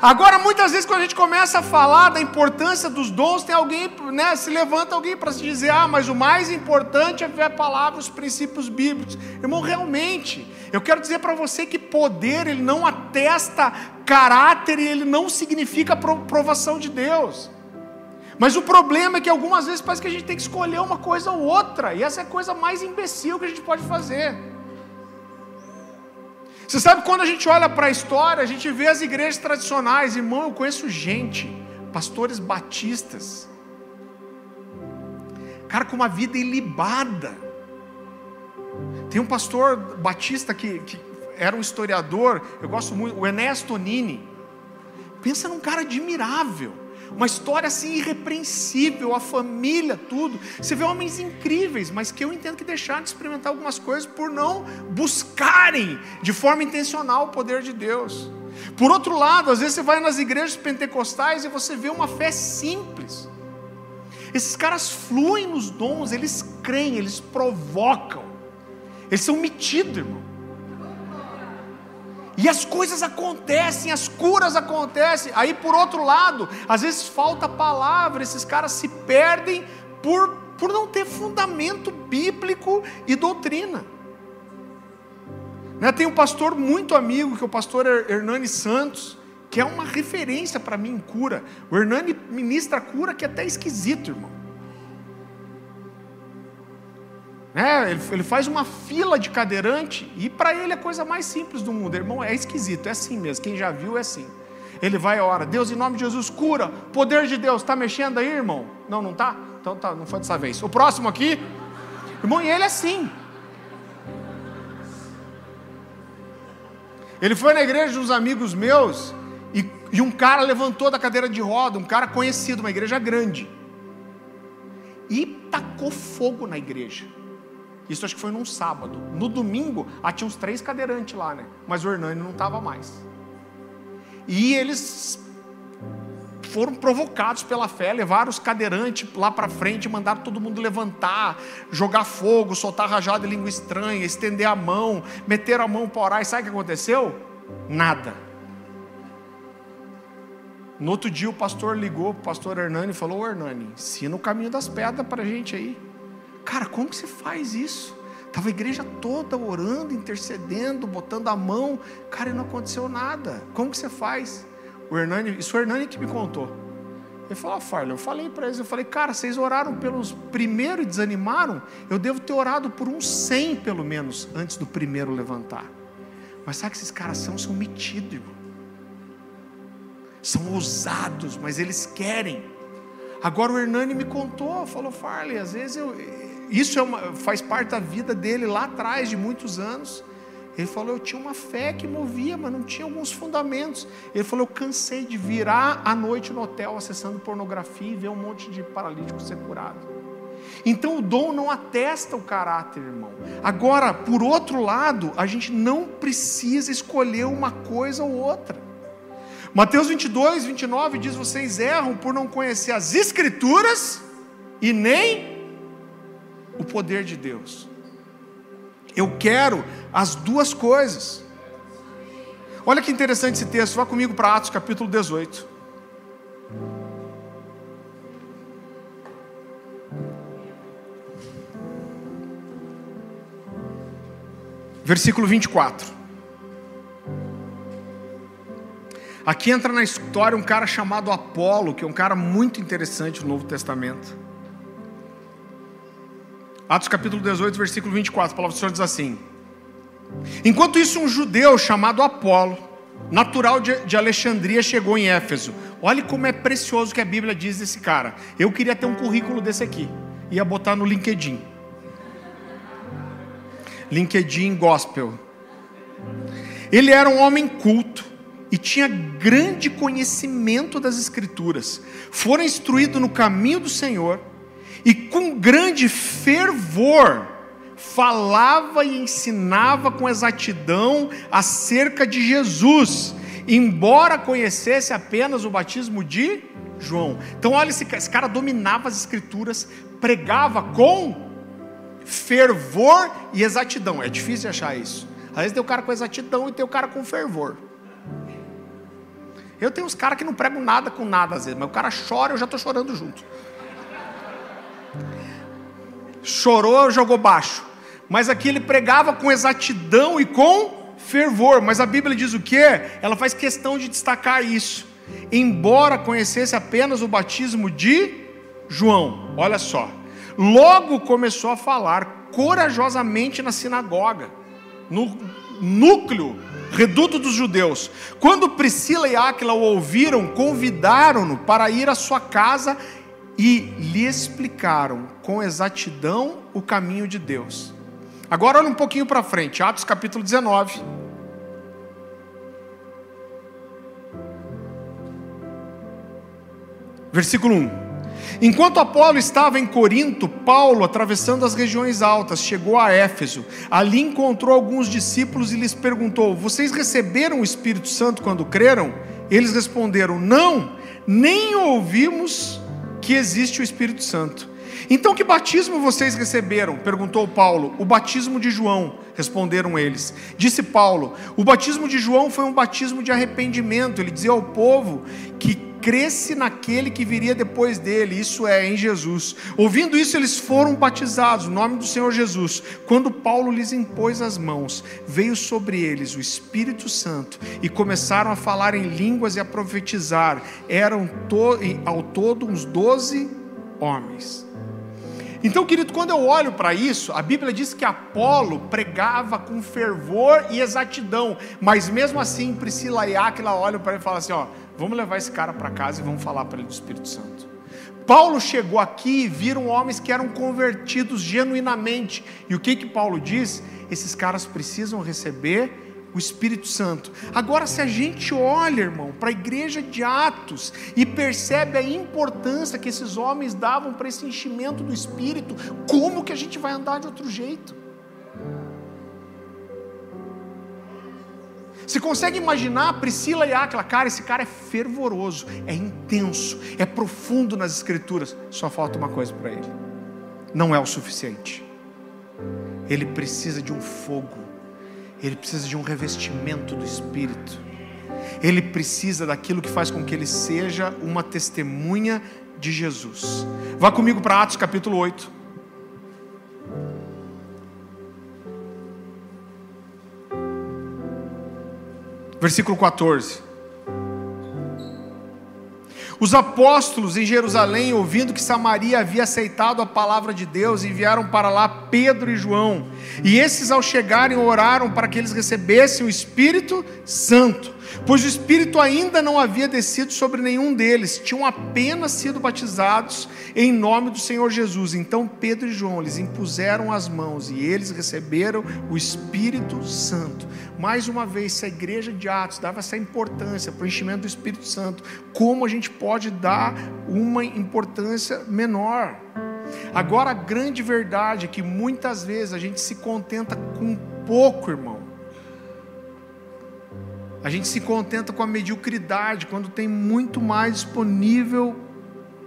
Agora, muitas vezes, quando a gente começa a falar da importância dos dons, tem alguém, né, se levanta alguém para se dizer: ah, mas o mais importante é ver a palavra, os princípios bíblicos. Irmão, realmente, eu quero dizer para você que poder, ele não atesta caráter e ele não significa provação de Deus. Mas o problema é que algumas vezes parece que a gente tem que escolher uma coisa ou outra, e essa é a coisa mais imbecil que a gente pode fazer. Você sabe quando a gente olha para a história, a gente vê as igrejas tradicionais, irmão, eu conheço gente, pastores batistas, cara com uma vida ilibada. Tem um pastor batista que, que era um historiador, eu gosto muito, o Enéas Tonini. Pensa num cara admirável uma história assim irrepreensível, a família, tudo. Você vê homens incríveis, mas que eu entendo que deixaram de experimentar algumas coisas por não buscarem de forma intencional o poder de Deus. Por outro lado, às vezes você vai nas igrejas pentecostais e você vê uma fé simples. Esses caras fluem nos dons, eles creem, eles provocam. Eles são metidos, irmão. E as coisas acontecem, as curas acontecem. Aí, por outro lado, às vezes falta palavra, esses caras se perdem por, por não ter fundamento bíblico e doutrina. Né? Tem um pastor muito amigo, que é o pastor Hernani Santos, que é uma referência para mim em cura. O Hernani ministra cura que é até esquisito, irmão. Né? Ele, ele faz uma fila de cadeirante e para ele é a coisa mais simples do mundo. Irmão, é esquisito, é assim mesmo. Quem já viu é assim. Ele vai a hora, Deus em nome de Jesus cura, poder de Deus, está mexendo aí, irmão? Não, não está? Então tá, não foi dessa vez. O próximo aqui, irmão, e ele é assim. Ele foi na igreja de uns amigos meus e, e um cara levantou da cadeira de roda, um cara conhecido, uma igreja grande, e tacou fogo na igreja. Isso acho que foi num sábado. No domingo, ah, tinha uns três cadeirantes lá, né? Mas o Hernani não estava mais. E eles foram provocados pela fé, levaram os cadeirantes lá para frente, mandaram todo mundo levantar, jogar fogo, soltar rajada de língua estranha, estender a mão, meter a mão para orar. E sabe o que aconteceu? Nada. No outro dia o pastor ligou para o pastor Hernani e falou: Ô Hernani, ensina o caminho das pedras para a gente aí. Cara, como que você faz isso? Estava a igreja toda orando, intercedendo, botando a mão. Cara, não aconteceu nada. Como que você faz? O Hernani, isso o Hernani que me contou. Ele falou, Farley, eu falei para eles, eu falei, cara, vocês oraram pelos primeiro e desanimaram? Eu devo ter orado por uns 100 pelo menos, antes do primeiro levantar. Mas sabe que esses caras são, são metidos, irmão. são ousados, mas eles querem. Agora o Hernani me contou, falou, Farley, às vezes eu, isso é uma, faz parte da vida dele lá atrás, de muitos anos. Ele falou, eu tinha uma fé que movia, mas não tinha alguns fundamentos. Ele falou, eu cansei de virar à noite no hotel acessando pornografia e ver um monte de paralítico ser curado. Então o dom não atesta o caráter, irmão. Agora, por outro lado, a gente não precisa escolher uma coisa ou outra. Mateus 22, 29 diz: Vocês erram por não conhecer as Escrituras e nem o poder de Deus. Eu quero as duas coisas. Olha que interessante esse texto, vá comigo para Atos capítulo 18. Versículo 24. Aqui entra na história um cara chamado Apolo, que é um cara muito interessante no Novo Testamento. Atos capítulo 18, versículo 24, a palavra do Senhor diz assim: Enquanto isso, um judeu chamado Apolo, natural de Alexandria, chegou em Éfeso. Olhe como é precioso que a Bíblia diz desse cara. Eu queria ter um currículo desse aqui, ia botar no LinkedIn. LinkedIn Gospel. Ele era um homem culto e tinha grande conhecimento das Escrituras, fora instruído no caminho do Senhor, e com grande fervor falava e ensinava com exatidão acerca de Jesus, embora conhecesse apenas o batismo de João. Então, olha, esse, esse cara dominava as Escrituras, pregava com fervor e exatidão. É difícil achar isso. Às vezes tem o cara com exatidão e tem o cara com fervor. Eu tenho uns caras que não pregam nada com nada às vezes, mas o cara chora, eu já estou chorando junto. Chorou, jogou baixo. Mas aqui ele pregava com exatidão e com fervor. Mas a Bíblia diz o que? Ela faz questão de destacar isso. Embora conhecesse apenas o batismo de João, olha só. Logo começou a falar corajosamente na sinagoga, no núcleo reduto dos judeus. Quando Priscila e Áquila o ouviram, convidaram-no para ir à sua casa e lhe explicaram com exatidão o caminho de Deus. Agora olha um pouquinho para frente, Atos capítulo 19. Versículo 1. Enquanto Apolo estava em Corinto, Paulo, atravessando as regiões altas, chegou a Éfeso. Ali encontrou alguns discípulos e lhes perguntou: Vocês receberam o Espírito Santo quando creram? Eles responderam: Não, nem ouvimos que existe o Espírito Santo. Então, que batismo vocês receberam? perguntou Paulo. O batismo de João, responderam eles. Disse Paulo: O batismo de João foi um batismo de arrependimento. Ele dizia ao povo que cresce naquele que viria depois dele, isso é, em Jesus. Ouvindo isso, eles foram batizados, no nome do Senhor Jesus. Quando Paulo lhes impôs as mãos, veio sobre eles o Espírito Santo e começaram a falar em línguas e a profetizar. Eram to ao todo uns doze homens. Então, querido, quando eu olho para isso, a Bíblia diz que Apolo pregava com fervor e exatidão, mas mesmo assim Priscila e Áquila olham para ele e falam assim: ó, Vamos levar esse cara para casa e vamos falar para ele do Espírito Santo. Paulo chegou aqui e viram homens que eram convertidos genuinamente. E o que que Paulo diz? Esses caras precisam receber o Espírito Santo. Agora, se a gente olha, irmão, para a igreja de Atos e percebe a importância que esses homens davam para esse enchimento do Espírito, como que a gente vai andar de outro jeito? Você consegue imaginar Priscila e Aquila? Cara, esse cara é fervoroso, é intenso, é profundo nas escrituras. Só falta uma coisa para ele: não é o suficiente. Ele precisa de um fogo, ele precisa de um revestimento do Espírito, ele precisa daquilo que faz com que ele seja uma testemunha de Jesus. Vá comigo para Atos capítulo 8. Versículo 14. Os apóstolos em Jerusalém, ouvindo que Samaria havia aceitado a palavra de Deus, enviaram para lá Pedro e João. E esses, ao chegarem, oraram para que eles recebessem o Espírito Santo. Pois o Espírito ainda não havia descido sobre nenhum deles, tinham apenas sido batizados em nome do Senhor Jesus. Então Pedro e João lhes impuseram as mãos e eles receberam o Espírito Santo. Mais uma vez, se a igreja de Atos dava essa importância para o enchimento do Espírito Santo, como a gente pode dar uma importância menor? Agora, a grande verdade é que muitas vezes a gente se contenta com pouco, irmão. A gente se contenta com a mediocridade quando tem muito mais disponível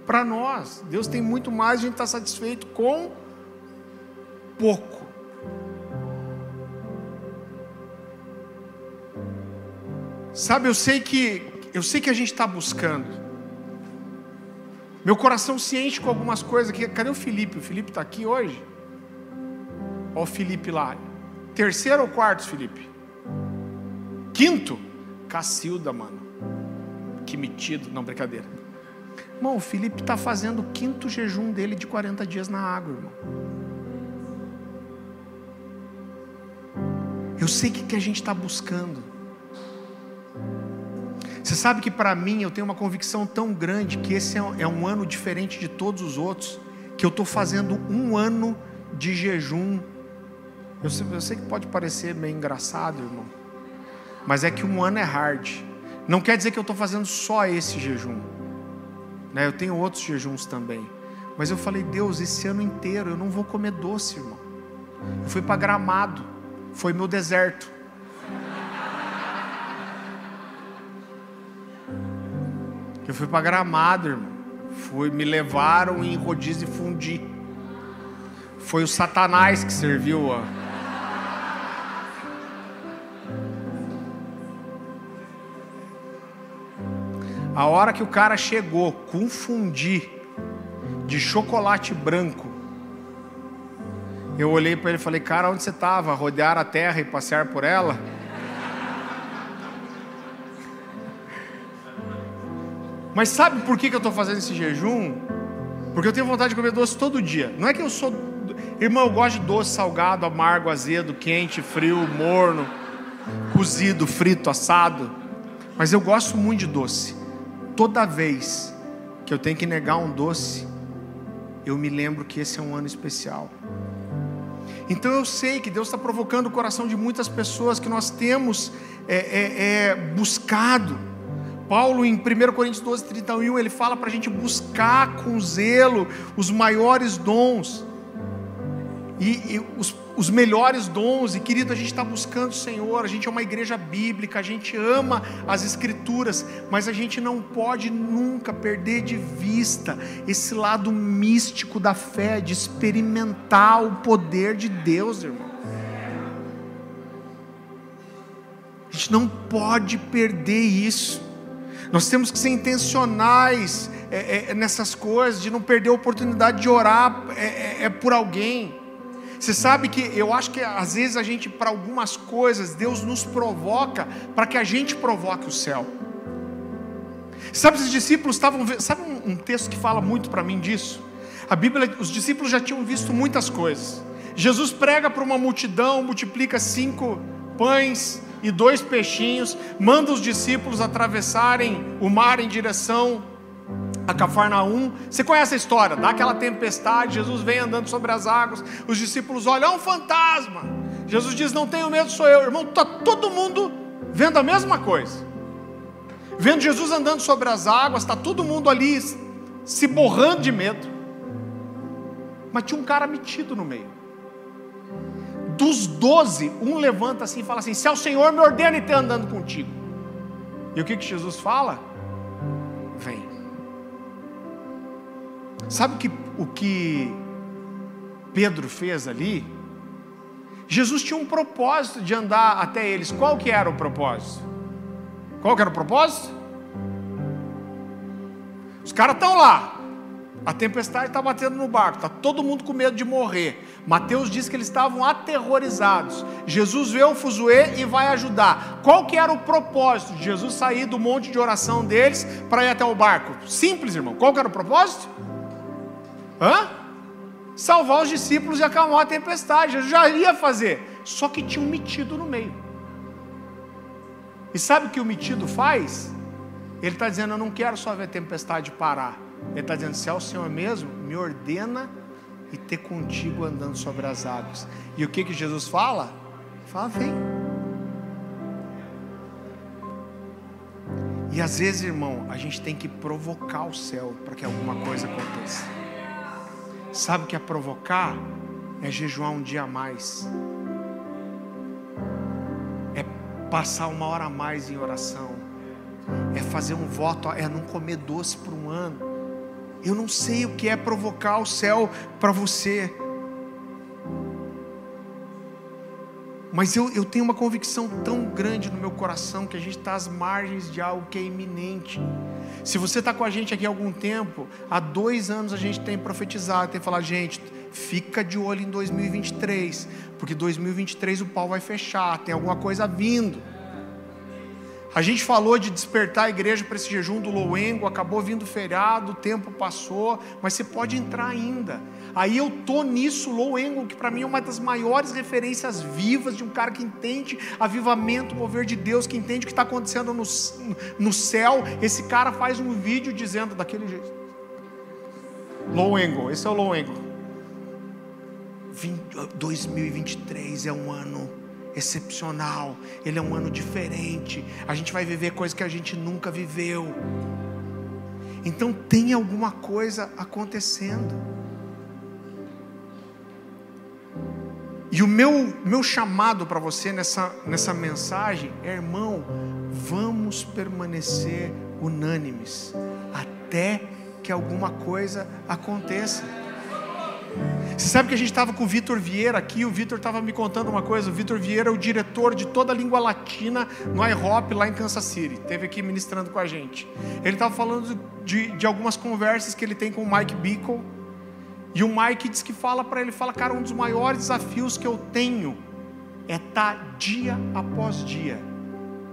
para nós. Deus tem muito mais, a gente está satisfeito com pouco. Sabe, eu sei que eu sei que a gente está buscando. Meu coração se enche com algumas coisas aqui. Cadê o Felipe? O Felipe está aqui hoje? Olha o Felipe lá. Terceiro ou quarto, Felipe? Quinto? Cacilda, mano. Que metido. Não, brincadeira. Irmão, o Felipe está fazendo o quinto jejum dele de 40 dias na água, irmão. Eu sei o que, que a gente está buscando. Você sabe que para mim eu tenho uma convicção tão grande que esse é, é um ano diferente de todos os outros, que eu estou fazendo um ano de jejum. Eu sei, eu sei que pode parecer meio engraçado, irmão mas é que um ano é hard. Não quer dizer que eu estou fazendo só esse jejum. Né? Eu tenho outros jejuns também. Mas eu falei, Deus, esse ano inteiro eu não vou comer doce, irmão. Eu fui para Gramado, foi meu deserto. Eu fui para Gramado, irmão. Fui, me levaram em rodízio e fundi. Foi o Satanás que serviu, ó. A hora que o cara chegou com fundi de chocolate branco, eu olhei para ele e falei: Cara, onde você estava? Rodear a terra e passear por ela? Mas sabe por que, que eu estou fazendo esse jejum? Porque eu tenho vontade de comer doce todo dia. Não é que eu sou. Irmão, eu gosto de doce salgado, amargo, azedo, quente, frio, morno, cozido, frito, assado. Mas eu gosto muito de doce toda vez que eu tenho que negar um doce, eu me lembro que esse é um ano especial. Então eu sei que Deus está provocando o coração de muitas pessoas que nós temos é, é, é, buscado. Paulo, em 1 Coríntios 12, 31, ele fala para a gente buscar com zelo os maiores dons e, e os os melhores dons, e querido, a gente está buscando o Senhor, a gente é uma igreja bíblica, a gente ama as Escrituras, mas a gente não pode nunca perder de vista esse lado místico da fé, de experimentar o poder de Deus, irmão. A gente não pode perder isso. Nós temos que ser intencionais é, é, nessas coisas, de não perder a oportunidade de orar é, é, é por alguém. Você sabe que eu acho que às vezes a gente, para algumas coisas, Deus nos provoca para que a gente provoque o céu. Sabe, os discípulos estavam. Sabe um, um texto que fala muito para mim disso? A Bíblia, os discípulos já tinham visto muitas coisas. Jesus prega para uma multidão, multiplica cinco pães e dois peixinhos, manda os discípulos atravessarem o mar em direção a Cafarnaum. Você conhece a história? Dá aquela tempestade, Jesus vem andando sobre as águas, os discípulos olham, é um fantasma. Jesus diz: Não tenho medo, sou eu. Irmão, está todo mundo vendo a mesma coisa. Vendo Jesus andando sobre as águas, está todo mundo ali se borrando de medo. Mas tinha um cara metido no meio. Dos doze, um levanta assim e fala assim: Se é o Senhor, me ordena e ter andando contigo. E o que, que Jesus fala? Vem. Sabe o que, o que Pedro fez ali? Jesus tinha um propósito de andar até eles. Qual que era o propósito? Qual que era o propósito? Os caras estão lá. A tempestade está batendo no barco, está todo mundo com medo de morrer. Mateus diz que eles estavam aterrorizados. Jesus vê o fuzuê e vai ajudar. Qual que era o propósito de Jesus sair do monte de oração deles para ir até o barco? Simples, irmão. Qual que era o propósito? Hã? Salvar os discípulos e acalmar a tempestade. Eu já ia fazer. Só que tinha um metido no meio. E sabe o que o metido faz? Ele está dizendo: Eu não quero só ver a tempestade parar. Ele está dizendo: Se é o Senhor mesmo, me ordena e ter contigo andando sobre as águas. E o que, que Jesus fala? Fala, vem. E às vezes, irmão, a gente tem que provocar o céu para que alguma coisa aconteça. Sabe o que é provocar? É jejuar um dia a mais. É passar uma hora a mais em oração. É fazer um voto, é não comer doce por um ano. Eu não sei o que é provocar o céu para você. Mas eu, eu tenho uma convicção tão grande no meu coração que a gente está às margens de algo que é iminente. Se você está com a gente aqui há algum tempo, há dois anos a gente tem profetizado, tem falado, gente, fica de olho em 2023, porque 2023 o pau vai fechar, tem alguma coisa vindo. A gente falou de despertar a igreja para esse jejum do Louengo, acabou vindo feriado, o tempo passou, mas você pode entrar ainda. Aí eu tô nisso, Louengo, que para mim é uma das maiores referências vivas de um cara que entende avivamento, mover de Deus, que entende o que está acontecendo no, no céu. Esse cara faz um vídeo dizendo daquele jeito. Louengo, esse é o Louengo. 2023 é um ano excepcional, ele é um ano diferente. A gente vai viver coisas que a gente nunca viveu. Então tem alguma coisa acontecendo. E o meu, meu chamado para você nessa, nessa mensagem é, irmão, vamos permanecer unânimes até que alguma coisa aconteça. Você sabe que a gente estava com o Vitor Vieira aqui, o Vitor estava me contando uma coisa, o Vitor Vieira é o diretor de toda a língua latina no IHOP lá em Kansas City, esteve aqui ministrando com a gente. Ele estava falando de, de algumas conversas que ele tem com o Mike Bickle, e o Mike diz que fala para ele, fala, cara, um dos maiores desafios que eu tenho é estar tá dia após dia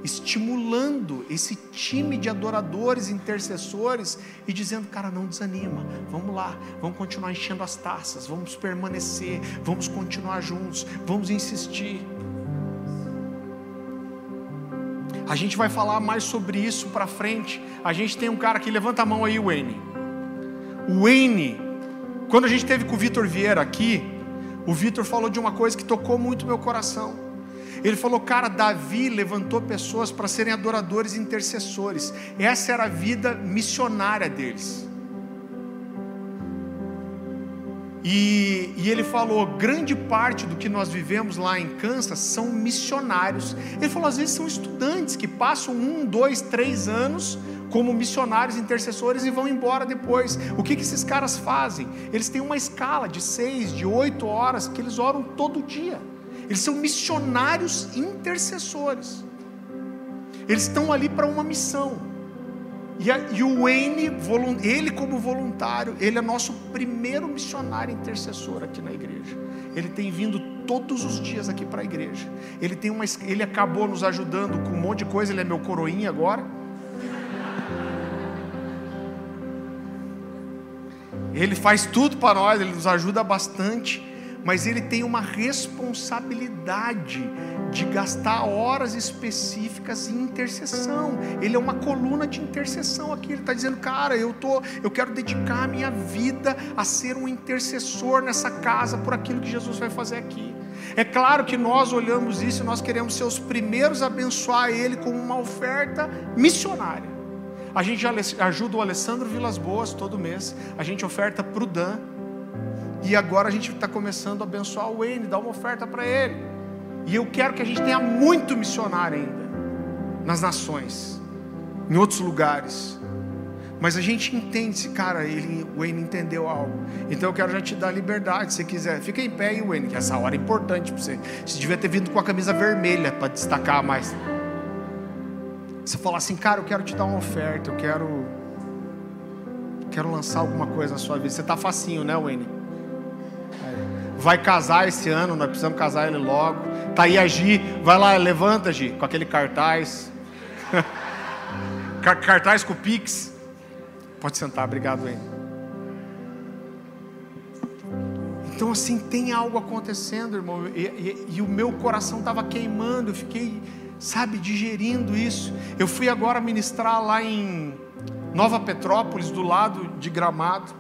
estimulando esse time de adoradores, intercessores e dizendo, cara, não desanima, vamos lá, vamos continuar enchendo as taças, vamos permanecer, vamos continuar juntos, vamos insistir. A gente vai falar mais sobre isso para frente. A gente tem um cara que levanta a mão aí, Wayne. Wayne, quando a gente teve com o Vitor Vieira aqui, o Vitor falou de uma coisa que tocou muito meu coração. Ele falou, cara, Davi levantou pessoas para serem adoradores e intercessores. Essa era a vida missionária deles. E, e, ele falou: grande parte do que nós vivemos lá em Kansas são missionários. Ele falou: às vezes são estudantes que passam um, dois, três anos como missionários intercessores e vão embora depois. O que, que esses caras fazem? Eles têm uma escala de seis, de oito horas que eles oram todo dia. Eles são missionários intercessores. Eles estão ali para uma missão. E, a, e, o Wayne, ele como voluntário, ele é nosso primeiro missionário intercessor aqui na igreja. Ele tem vindo todos os dias aqui para a igreja. Ele tem uma, ele acabou nos ajudando com um monte de coisa. Ele é meu coroinha agora. Ele faz tudo para nós. Ele nos ajuda bastante mas ele tem uma responsabilidade de gastar horas específicas em intercessão. Ele é uma coluna de intercessão aqui. Ele está dizendo, cara, eu tô, eu quero dedicar a minha vida a ser um intercessor nessa casa por aquilo que Jesus vai fazer aqui. É claro que nós olhamos isso e nós queremos ser os primeiros a abençoar ele com uma oferta missionária. A gente ajuda o Alessandro Vilas Boas todo mês, a gente oferta para o Dan e agora a gente está começando a abençoar o Wayne, dar uma oferta para ele. E eu quero que a gente tenha muito missionário ainda nas nações, em outros lugares. Mas a gente entende se, cara, ele, o Wayne entendeu algo. Então eu quero já te dar liberdade, se quiser. Fica em pé aí, Wayne, que essa hora é importante para você. Você devia ter vindo com a camisa vermelha para destacar mais. Você falar assim, cara, eu quero te dar uma oferta, eu quero quero lançar alguma coisa na sua vida. Você está facinho, né, Wayne? vai casar esse ano, nós precisamos casar ele logo. Tá aí a Gi, vai lá, levanta, Gi, com aquele cartaz. cartaz com Pix. Pode sentar, obrigado aí. Então, assim, tem algo acontecendo, irmão. E, e, e o meu coração estava queimando. Eu fiquei, sabe, digerindo isso. Eu fui agora ministrar lá em Nova Petrópolis, do lado de Gramado.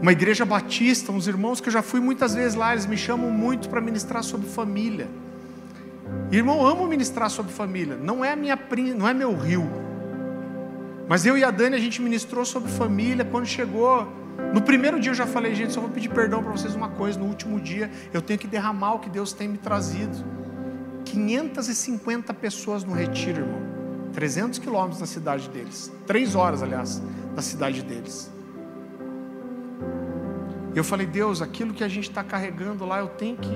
Uma igreja batista, uns irmãos que eu já fui muitas vezes lá, eles me chamam muito para ministrar sobre família. Irmão, amo ministrar sobre família. Não é minha não é meu rio. Mas eu e a Dani a gente ministrou sobre família quando chegou no primeiro dia eu já falei, gente, só vou pedir perdão para vocês uma coisa. No último dia eu tenho que derramar o que Deus tem me trazido. 550 pessoas no retiro, irmão. 300 quilômetros da cidade deles. Três horas, aliás, da cidade deles. Eu falei, Deus, aquilo que a gente está carregando lá, eu tenho que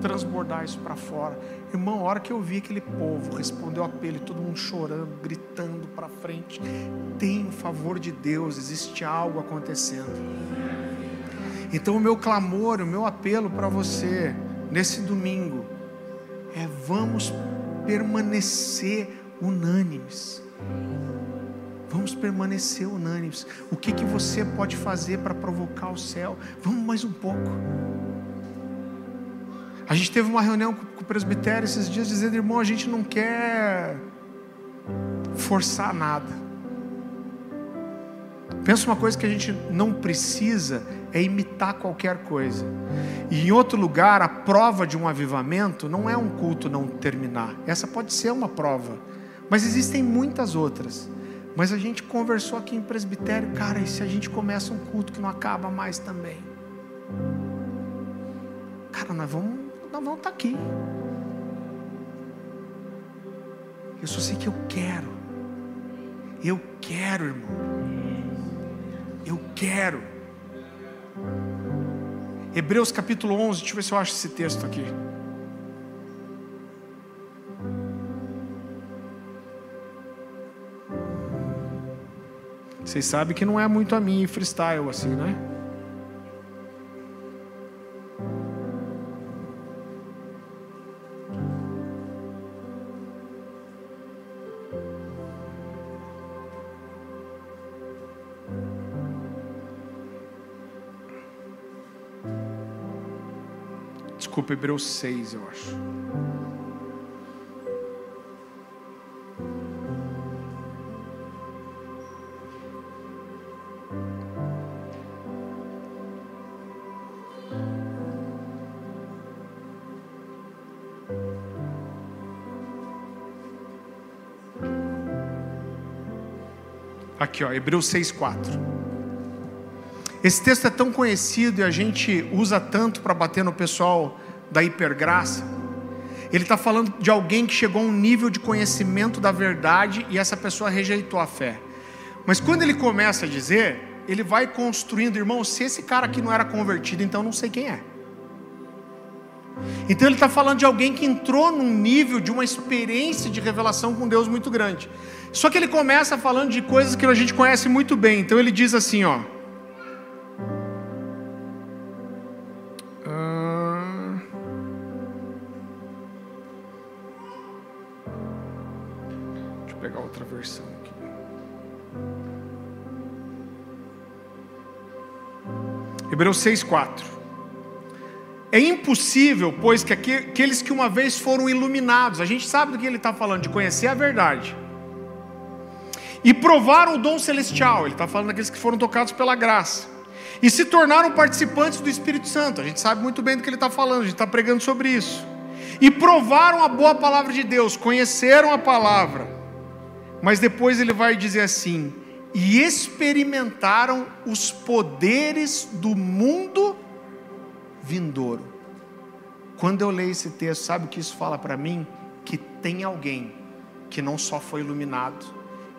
transbordar isso para fora. Irmão, a hora que eu vi aquele povo, respondeu a apelo, todo mundo chorando, gritando para frente. Tem o favor de Deus, existe algo acontecendo. Então, o meu clamor, o meu apelo para você, nesse domingo, é vamos permanecer unânimes. Vamos permanecer unânimes. O que, que você pode fazer para provocar o céu? Vamos mais um pouco. A gente teve uma reunião com o presbitério esses dias dizendo, irmão, a gente não quer forçar nada. Pensa uma coisa que a gente não precisa é imitar qualquer coisa. E em outro lugar, a prova de um avivamento não é um culto não terminar. Essa pode ser uma prova, mas existem muitas outras. Mas a gente conversou aqui em presbitério, cara, e se a gente começa um culto que não acaba mais também? Cara, nós vamos nós vamos estar aqui. Eu só sei que eu quero. Eu quero, irmão. Eu quero. Hebreus capítulo 11, deixa eu ver se eu acho esse texto aqui. Vocês sabem que não é muito a mim freestyle assim, né? Desculpa, Hebreus 6, eu acho. Aqui, ó, Hebreus 6,4. Esse texto é tão conhecido e a gente usa tanto para bater no pessoal da hipergraça. Ele está falando de alguém que chegou a um nível de conhecimento da verdade e essa pessoa rejeitou a fé. Mas quando ele começa a dizer, ele vai construindo, irmão, se esse cara aqui não era convertido, então não sei quem é. Então ele está falando de alguém que entrou num nível de uma experiência de revelação com Deus muito grande. Só que ele começa falando de coisas que a gente conhece muito bem. Então ele diz assim, ó. Hebreus 6,4. É impossível, pois, que aqueles que uma vez foram iluminados, a gente sabe do que ele está falando, de conhecer a verdade, e provaram o dom celestial, ele está falando daqueles que foram tocados pela graça, e se tornaram participantes do Espírito Santo, a gente sabe muito bem do que ele está falando, a gente está pregando sobre isso, e provaram a boa palavra de Deus, conheceram a palavra, mas depois ele vai dizer assim: e experimentaram os poderes do mundo vindouro. Quando eu leio esse texto, sabe o que isso fala para mim? Que tem alguém que não só foi iluminado,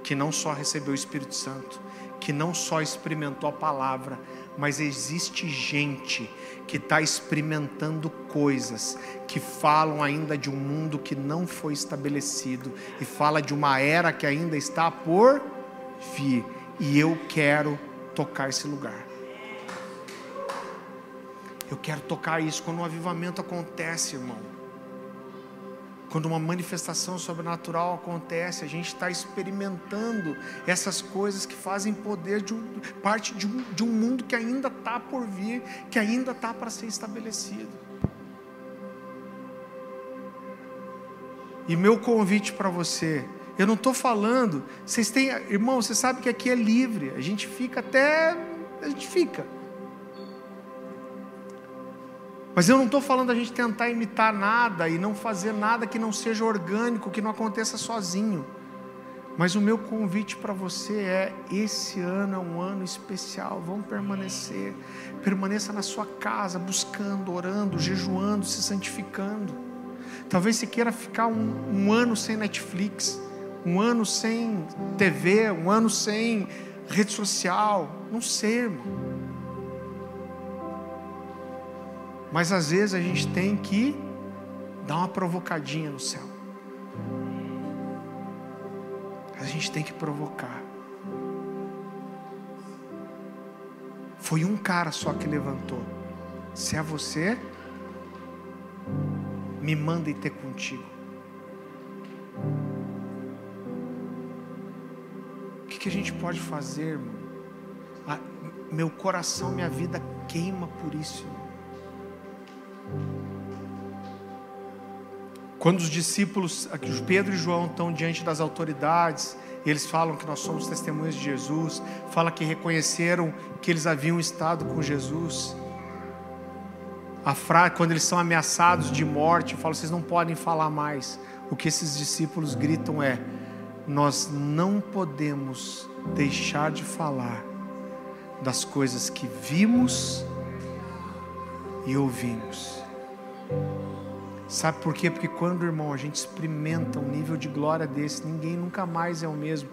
que não só recebeu o Espírito Santo, que não só experimentou a palavra, mas existe gente que está experimentando coisas que falam ainda de um mundo que não foi estabelecido e fala de uma era que ainda está por vir e eu quero tocar esse lugar. Eu quero tocar isso quando um avivamento acontece, irmão. Quando uma manifestação sobrenatural acontece, a gente está experimentando essas coisas que fazem poder de um, parte de um, de um mundo que ainda está por vir, que ainda está para ser estabelecido. E meu convite para você, eu não estou falando, vocês têm, irmão, você sabe que aqui é livre, a gente fica até, a gente fica. Mas eu não estou falando a gente tentar imitar nada e não fazer nada que não seja orgânico, que não aconteça sozinho. Mas o meu convite para você é: esse ano é um ano especial, vamos permanecer. Permaneça na sua casa, buscando, orando, jejuando, se santificando. Talvez você queira ficar um, um ano sem Netflix, um ano sem TV, um ano sem rede social. Não sei, irmão. Mas às vezes a gente tem que dar uma provocadinha no céu. A gente tem que provocar. Foi um cara só que levantou. Se é você, me manda ir ter contigo. Que a gente pode fazer, irmão? Meu coração, minha vida queima por isso. Quando os discípulos, Pedro e João estão diante das autoridades, eles falam que nós somos testemunhas de Jesus, fala que reconheceram que eles haviam estado com Jesus. A frase, quando eles são ameaçados de morte, fala: vocês não podem falar mais. O que esses discípulos gritam é: nós não podemos deixar de falar das coisas que vimos e ouvimos. Sabe por quê? Porque quando, irmão, a gente experimenta um nível de glória desse, ninguém nunca mais é o mesmo.